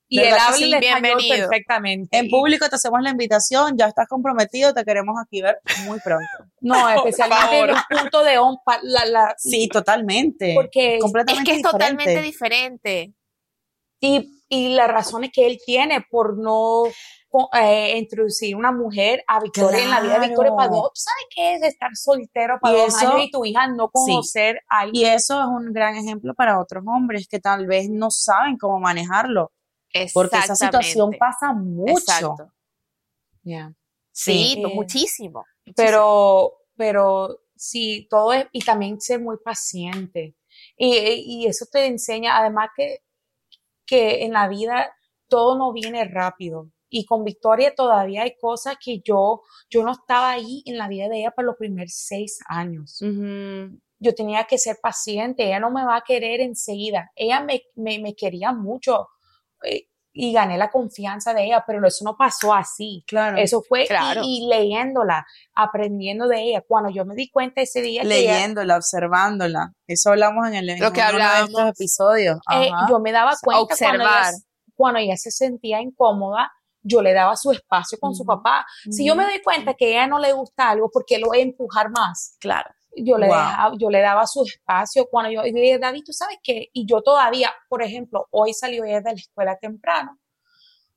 Y él ¿Verdad que habla sí? el Bienvenido. perfectamente. En público te hacemos la invitación, ya estás comprometido, te queremos aquí ver muy pronto. No, especialmente de un punto de on, pa- la, la, Sí, totalmente. porque Es que es totalmente diferente. y, y las razones que él tiene por no eh, introducir una mujer a Victoria en la vida de Victoria para Claro. dos. ¿Tú sabes qué es estar soltero para dos años y tu hija no conocer a alguien? Y eso es un gran ejemplo para otros hombres que tal vez no saben cómo manejarlo, porque esa situación pasa mucho. Exacto. Yeah. Sí, Eh, muchísimo. pero, pero sí, todo es, y también ser muy paciente. Y, y eso te enseña, además que, que en la vida todo no viene rápido. Y con Victoria todavía hay cosas que yo, yo no estaba ahí en la vida de ella por los primeros seis años. Yo tenía que ser paciente, ella no me va a querer enseguida. Ella me, me, me quería mucho y gané la confianza de ella, pero eso no pasó así. Claro. Eso fue y- Claro. y, leyéndola, aprendiendo de ella. Cuando yo me di cuenta ese día ella- leyéndola, observándola. Eso hablamos en el en Lo que uno de estos hablábamos. episodios. eh, yo me daba cuenta cuando ella, observar. cuando ella se sentía incómoda, yo le daba su espacio con su papá. Si yo me doy cuenta que a ella no le gusta algo, porque lo voy a empujar más? Claro. Yo le, Wow. dejaba, yo le daba su espacio cuando yo, y yo dije, David, ¿tú sabes qué? Y yo todavía, por ejemplo, hoy salió ella de la escuela temprano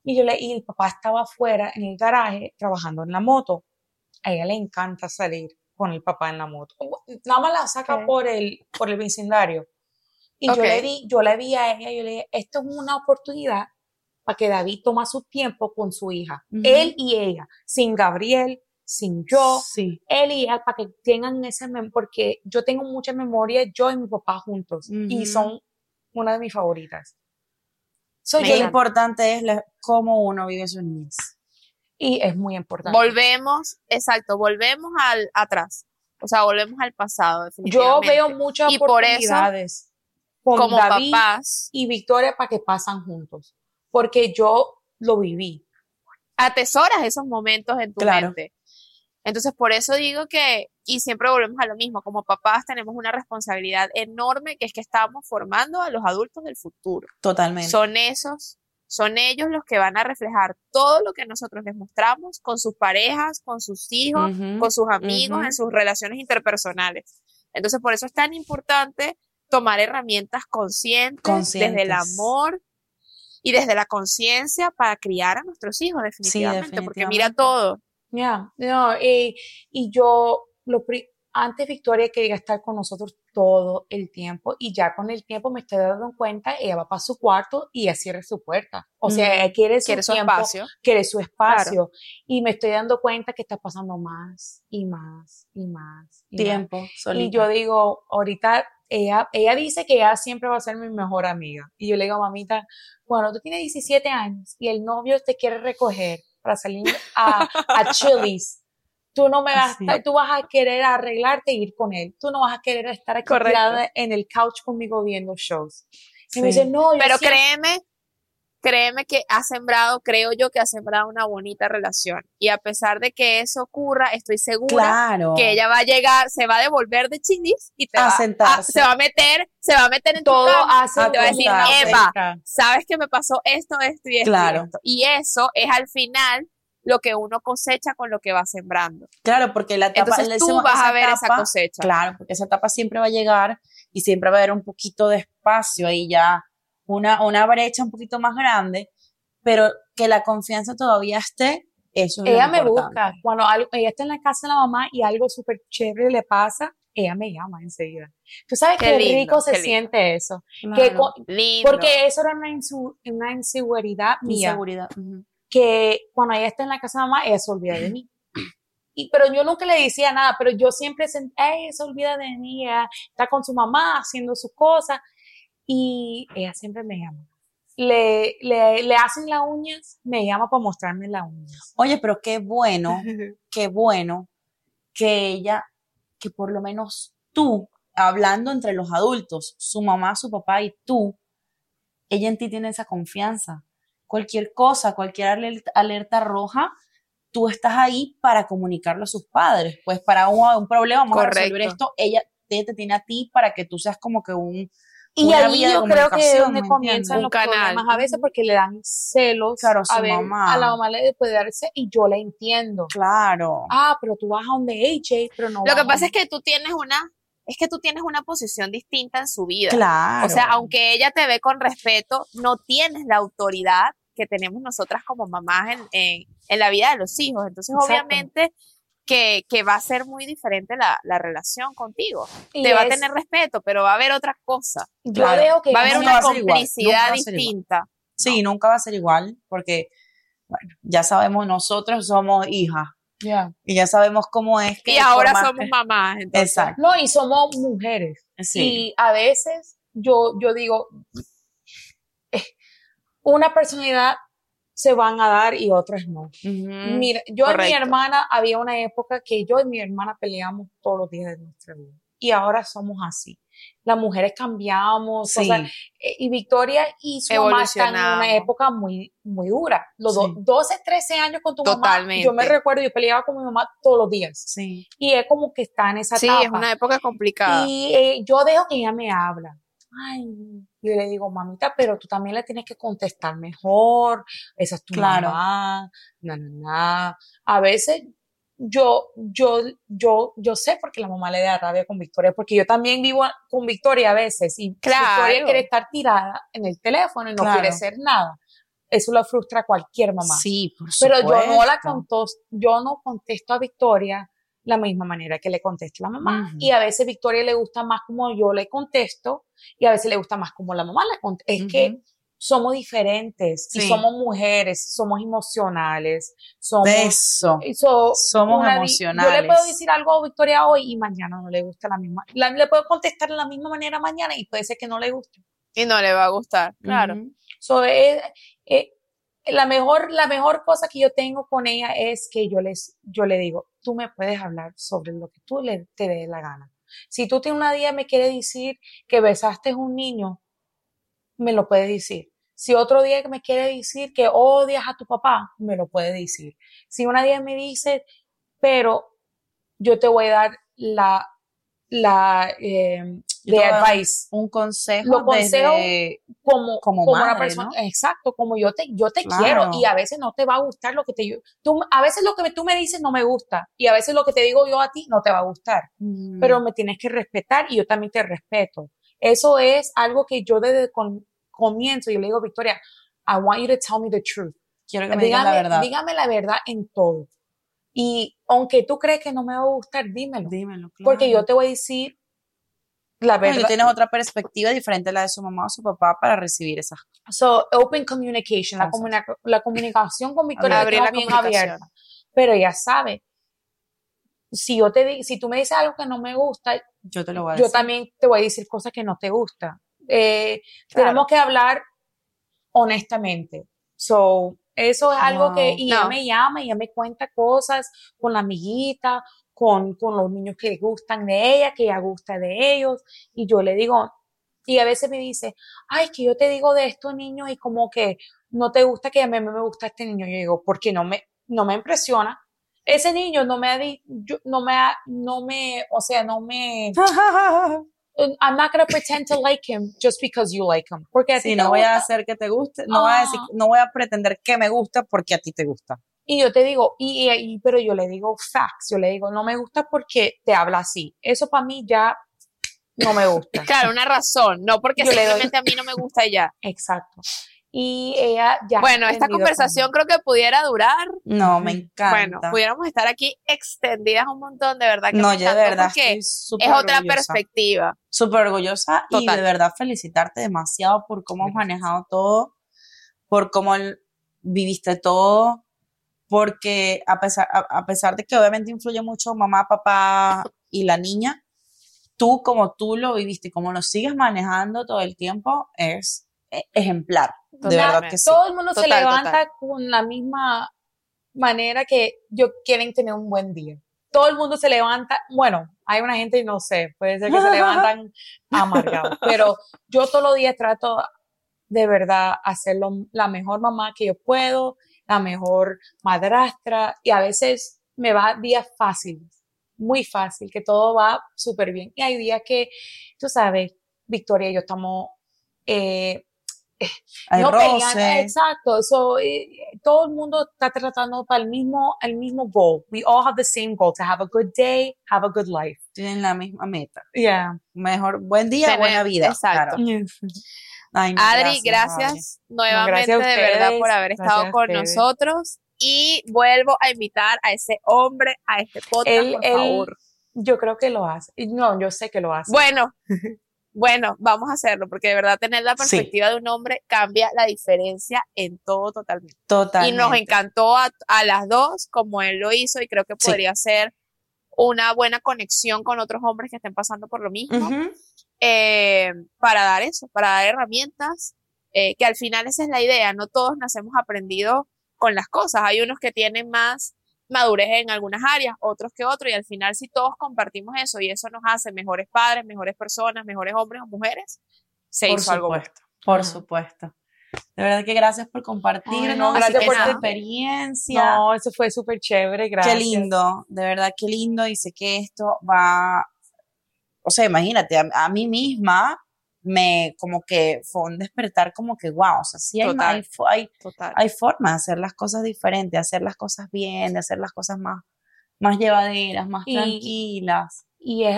y yo le, y el papá estaba afuera en el garaje trabajando en la moto. A ella le encanta salir con el papá en la moto. Nada más la saca por el, por el vecindario. Y yo le di, yo le vi a ella, yo le dije, esto es una oportunidad para que David toma su tiempo con su hija. Él y ella, sin Gabriel, sin yo, Sí. él y ella para que tengan esa memoria, porque yo tengo mucha memoria, yo y mi papá juntos, y son una de mis favoritas. So, Qué importante es la- cómo uno vive su niñez. Y es muy importante. Volvemos, exacto, volvemos al atrás. O sea, volvemos al pasado. Yo veo muchas Y por eso, oportunidades con como David papás, y Victoria para que pasan juntos. Porque yo lo viví. atesoras esos momentos en tu Claro. mente. Entonces, por eso digo que, y siempre volvemos a lo mismo, como papás tenemos una responsabilidad enorme que es que estamos formando a los adultos del futuro. Totalmente. Son esos, son ellos los que van a reflejar todo lo que nosotros les mostramos con sus parejas, con sus hijos, con sus amigos, en sus relaciones interpersonales. Entonces, por eso es tan importante tomar herramientas conscientes, desde el Conscientes. amor y desde la conciencia para criar a nuestros hijos, definitivamente, porque mira todo. Ya, no, y, y yo, lo, antes Victoria quería estar con nosotros todo el tiempo y ya con el tiempo me estoy dando cuenta, ella va para su cuarto y ella cierra su puerta. O sea, Ujú. ella quiere su Quiere su tiempo, espacio. quiere su espacio. Y me estoy dando cuenta que está pasando más y más y más. y más. Tiempo, Y solita. yo digo, ahorita ella, ella dice que ella siempre va a ser mi mejor amiga. Y yo le digo, mamita, bueno, tú tienes 17 años y el novio te quiere recoger para salir a, a Chili's. Tú no me vas, Sí. a, tú vas a querer arreglarte e ir con él. Tú no vas a querer estar aquí en el couch conmigo viendo shows. Y me Sí. dice, no, yo Pero siempre- créeme, créeme que ha sembrado, creo yo que ha sembrado una bonita relación. Y a pesar de que eso ocurra, estoy segura Claro. que ella va a llegar, se va a devolver de chinis y te A va sentarse. se va a meter, se va a meter en tu todo y te va a decir. Eva, sabes que me pasó esto, esto y esto. y Claro. esto?". Y eso es al final lo que uno cosecha con lo que va sembrando. Claro, porque la etapa, Entonces tú vas a ver esa cosecha. Claro, porque esa etapa siempre va a llegar y siempre va a haber un poquito de espacio ahí ya, una, una brecha un poquito más grande, pero que la confianza todavía esté, eso es lo ella me importante. busca. Cuando algo- ella está en la casa de la mamá y algo súper chévere le pasa, ella me llama enseguida. Tú sabes Qué qué, lindo, rico se qué lindo. siente eso. Que Claro. co- Lindo. porque eso era una, insu- una inseguridad mía. Inseguridad. ujú. que cuando ella está en la casa de mamá, ella se olvida de mí. Y, pero yo nunca le decía nada, pero yo siempre sentía, ella se olvida de mí, ella está con su mamá haciendo sus cosas y ella siempre me llama. Le, le, le hacen las uñas, me llama para mostrarme las uñas. Oye, pero qué bueno, qué bueno que ella, que por lo menos tú, hablando entre los adultos, su mamá, su papá y tú, ella en ti tiene esa confianza. Cualquier cosa, cualquier alerta, roja, tú estás ahí para comunicarlo a sus padres. Pues para un, un problema, vamos a resolver Correcto. esto, ella te, te tiene a ti para que tú seas como que un... Y una ahí yo creo que es donde ¿me comienzan los canal. problemas a veces porque le dan celos Claro, a su a, ver, mamá. a la mamá le puede darse y yo la entiendo. Claro. Ah, pero tú vas a donde AJ, pero no Lo que pasa es que tú tienes una, es que tú tienes una posición distinta en su vida. Claro. O sea, aunque ella te ve con respeto, no tienes la autoridad que tenemos nosotras como mamás en, en, en la vida de los hijos. Entonces, Exacto. obviamente, que, que va a ser muy diferente la, la relación contigo. y te va a tener respeto, pero va a haber otra cosa. Yo Claro. veo que Va a haber una complicidad distinta. Sí, nunca va a ser igual, porque, bueno, ya sabemos, nosotros somos hijas Ya. y ya sabemos cómo es que Y ahora formaste- somos mamás. Entonces, Exacto. No, y somos mujeres. Sí. Y a veces yo, yo digo, eh, una personalidad se van a dar y otras no. Mira, yo y mi hermana, había una época que yo y mi hermana peleamos todos los días de nuestra vida. Y ahora somos así. Las mujeres cambiamos, o Sí, sea, eh, y Victoria y su mamá están en una época muy, muy dura. Los Sí. 12, 13 años con tu mamá. Yo me Totalmente. recuerdo, yo peleaba con mi mamá todos los días. sí. Y es como que está en esa sí, etapa. es una época complicada. Y eh, yo dejo que ella me habla. Ay, yo le digo, mamita, pero tú también le tienes que contestar mejor. Esa es tu Claro. mamá. Na, na, na. A veces yo, yo, yo, yo sé porque la mamá le da rabia con Victoria, porque yo también vivo con Victoria a veces y Claro. Victoria quiere estar tirada en el teléfono y no Claro. quiere hacer nada. Eso lo frustra a cualquier mamá. Sí, por Pero yo no la supuesto. contos, yo no contesto a Victoria la misma manera que le contesta la mamá. Ujú. Y a veces Victoria le gusta más como yo le contesto y a veces le gusta más como la mamá contesta. Es que Ujú. somos diferentes y Sí. somos mujeres, somos emocionales, somos... Eso. y so- Somos di- Yo emocionales. le puedo decir algo a Victoria hoy y mañana no le gusta la misma. la- le puedo contestar de la misma manera mañana y puede ser que no le guste. Y no le va a gustar, claro. Ujú. So, es- es- la mejor, la mejor cosa que yo tengo con ella es que yo les, yo le digo, tú me puedes hablar sobre lo que tú le, te dé la gana. Si tú tienes una día me quiere decir que besaste a un niño, me lo puedes decir. Si otro día me quiere decir que odias a tu papá, me lo puede decir. Si una día me dice, pero yo te voy a dar la, la, eh, de advice. Un consejo Lo consejo desde- como, como como una madre, persona, ¿no? exacto, como yo te, yo te Claro. quiero y a veces no te va a gustar lo que te, tú, a veces lo que tú me dices no me gusta y a veces lo que te digo yo a ti no te va a gustar, Mm. pero me tienes que respetar y yo también te respeto. Eso es algo que yo desde con- comienzo, yo le digo, Victoria, I want you to tell me the truth. quiero que me Dígame, la verdad. dígame la verdad en todo. Y aunque tú crees que no me va a gustar, dímelo. Dímelo, claro. Porque yo te voy a decir la verdad. tienes otra perspectiva diferente a la de su mamá o su papá para recibir esas cosas. So, open communication, la, comuna- la comunicación con Victoria Abrir la bien abierta. Pero ella sabe, si yo te di- si tú me dices algo que no me gusta, Yo te lo voy a yo decir. también te voy a decir cosas que no te gustan. Eh, Claro. Tenemos que hablar honestamente. So, eso es algo que, y ella me llama, y ella me cuenta cosas con la amiguita, con, con los niños que gustan de ella, que ella gusta de ellos, y yo le digo, y a veces me dice, ay, que yo te digo de estos niños y como que no te gusta que a mí me gusta este niño. Yo digo, porque no me, no me impresiona. Ese niño no me ha, yo- no me ha, no me, o sea, no me, I'm not gonna pretend to like him just because you like him. Porque a Sí, no voy a hacer que te guste, no voy a decir, Ah. no voy a pretender que me gusta porque a ti te gusta. Y yo te digo, y, y- y- pero yo le digo facts, yo le digo, no me gusta porque te habla así. Eso para mí ya no me gusta. Claro, una razón, no porque Yo le doy- simplemente a mí no me gusta y ya. Exacto. Y ella ya. Bueno, esta conversación creo que pudiera durar. No, me encanta. Bueno, pudiéramos estar aquí extendidas un montón, de verdad que no, yo de verdad porque estoy súper es otra orgullosa. perspectiva. Súper orgullosa y de verdad felicitarte demasiado por cómo has manejado todo, por cómo el- viviste todo, porque a pesar, a, a pesar de que obviamente influye mucho mamá, papá y la niña, tú como tú lo viviste y como lo sigues manejando todo el tiempo es eh, ejemplar. De verdad que sí. Todo el mundo se levanta total. con la misma manera que yo quieren tener un buen día. Todo el mundo se levanta, bueno, hay una gente, no sé, puede ser que se levantan amargados, pero yo todos los días trato de verdad hacerlo la mejor mamá que yo puedo, la mejor madrastra y a veces me va días fáciles, muy fácil, que todo va súper bien. Y hay días que, tú sabes, Victoria y yo estamos eh, Hay no peleando, roces. exacto. So, eh, todo el mundo está tratando para el mismo, el mismo goal. We all have the same goal to have a good day, have a good life. Tienen la misma meta. Yeah. Mejor, buen día, Tener- buena vida. exacto. claro. Ay, no, Adri, gracias, gracias, nuevamente gracias de verdad por haber gracias estado con nosotros y vuelvo a invitar a ese hombre a este podcast, Él, por él- favor. yo creo que lo hace. Y No, yo sé que lo hace. Bueno, bueno, vamos a hacerlo porque de verdad tener la Sí. perspectiva de un hombre cambia la diferencia en todo totalmente. Totalmente. Y nos encantó a, a las dos como él lo hizo y creo que Sí. podría ser una buena conexión con otros hombres que estén pasando por lo mismo. Ujú. Eh, para dar eso, para dar herramientas, eh, que al final esa es la idea, no todos nacemos aprendidos con las cosas, hay unos que tienen más madurez en algunas áreas, otros que otros, y al final si todos compartimos eso y eso nos hace mejores padres, mejores personas, mejores hombres o mujeres, se Por hizo algo bueno. supuesto, por Ajá. supuesto. De verdad que gracias por compartirnos, Ay, no, gracias por por tu experiencia. No, eso fue súper chévere, gracias. Qué lindo, de verdad, qué lindo. Y sé que esto va, o sea, imagínate, a, a mí misma me como que fue un despertar como que, wow, o sea, sí hay, Total. hay, hay, Total. hay formas de hacer las cosas diferentes, de hacer las cosas bien, de hacer las cosas más, más llevaderas, más Y- tranquilas, Y es,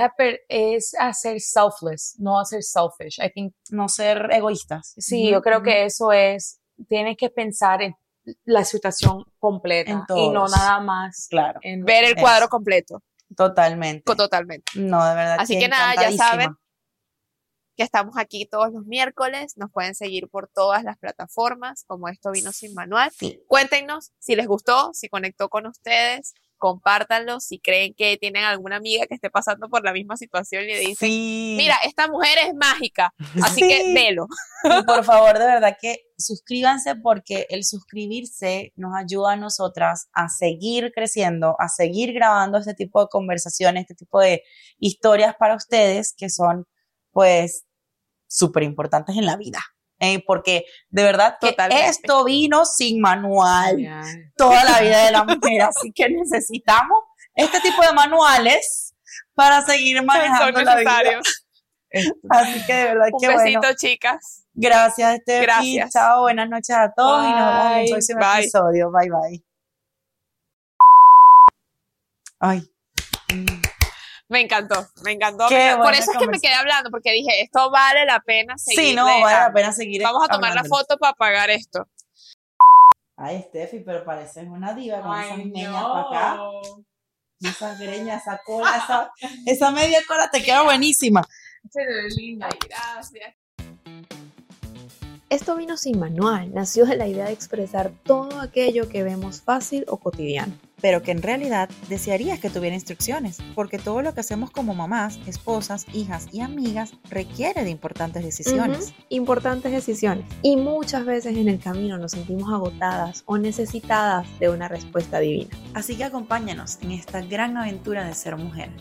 es hacer selfless, no hacer selfish. I think, no ser egoístas. sí, Ujú, yo creo que eso es, tienes que pensar en la situación completa En y no nada más Claro, en Ver el Eso. Que estamos aquí todos los miércoles. Nos pueden seguir por todas las plataformas, como esto vino sin manual. Sí. Cuéntenos si les gustó, si conectó con ustedes, compártanlo, si creen que tienen alguna amiga que esté pasando por la misma situación y le dicen, Sí. mira, esta mujer es mágica, así Sí. que velo. Y por favor, de verdad que suscríbanse porque el suscribirse nos ayuda a nosotras a seguir creciendo, a seguir grabando este tipo de conversaciones, este tipo de historias para ustedes que son pues súper importantes en la vida. Eh, porque de verdad que Totalmente. esto vino sin manual toda la vida de la mujer, así que necesitamos este tipo de manuales para seguir Son manejando la vida. necesarios. Así que de verdad Un que besito, bueno. chicas. Gracias, Estefi. Gracias. Chao, buenas noches a todos y nos vemos en el próximo bye. episodio. Bye, bye. Ay. Me encantó, me encantó. Qué me encantó. Por eso es que me qué hablando, porque dije, esto vale la pena seguir. Sí, no, vale la pena seguir. Vamos a tomar la foto para pagar esto. Ay, Estefi, pero pareces una diva con esas meñas para acá. Esas greñas, esa cola, esa, esa media cola te queda buenísima. Pero linda, gracias. Esto vino sin manual, nació de la idea de expresar todo aquello que vemos fácil o cotidiano. pero que en realidad desearías que tuviera instrucciones, porque todo lo que hacemos como mamás, esposas, hijas y amigas requiere de importantes decisiones. Importantes decisiones. Y muchas veces en el camino nos sentimos agotadas o necesitadas de una respuesta divina. Así que acompáñanos en esta gran aventura de ser mujer.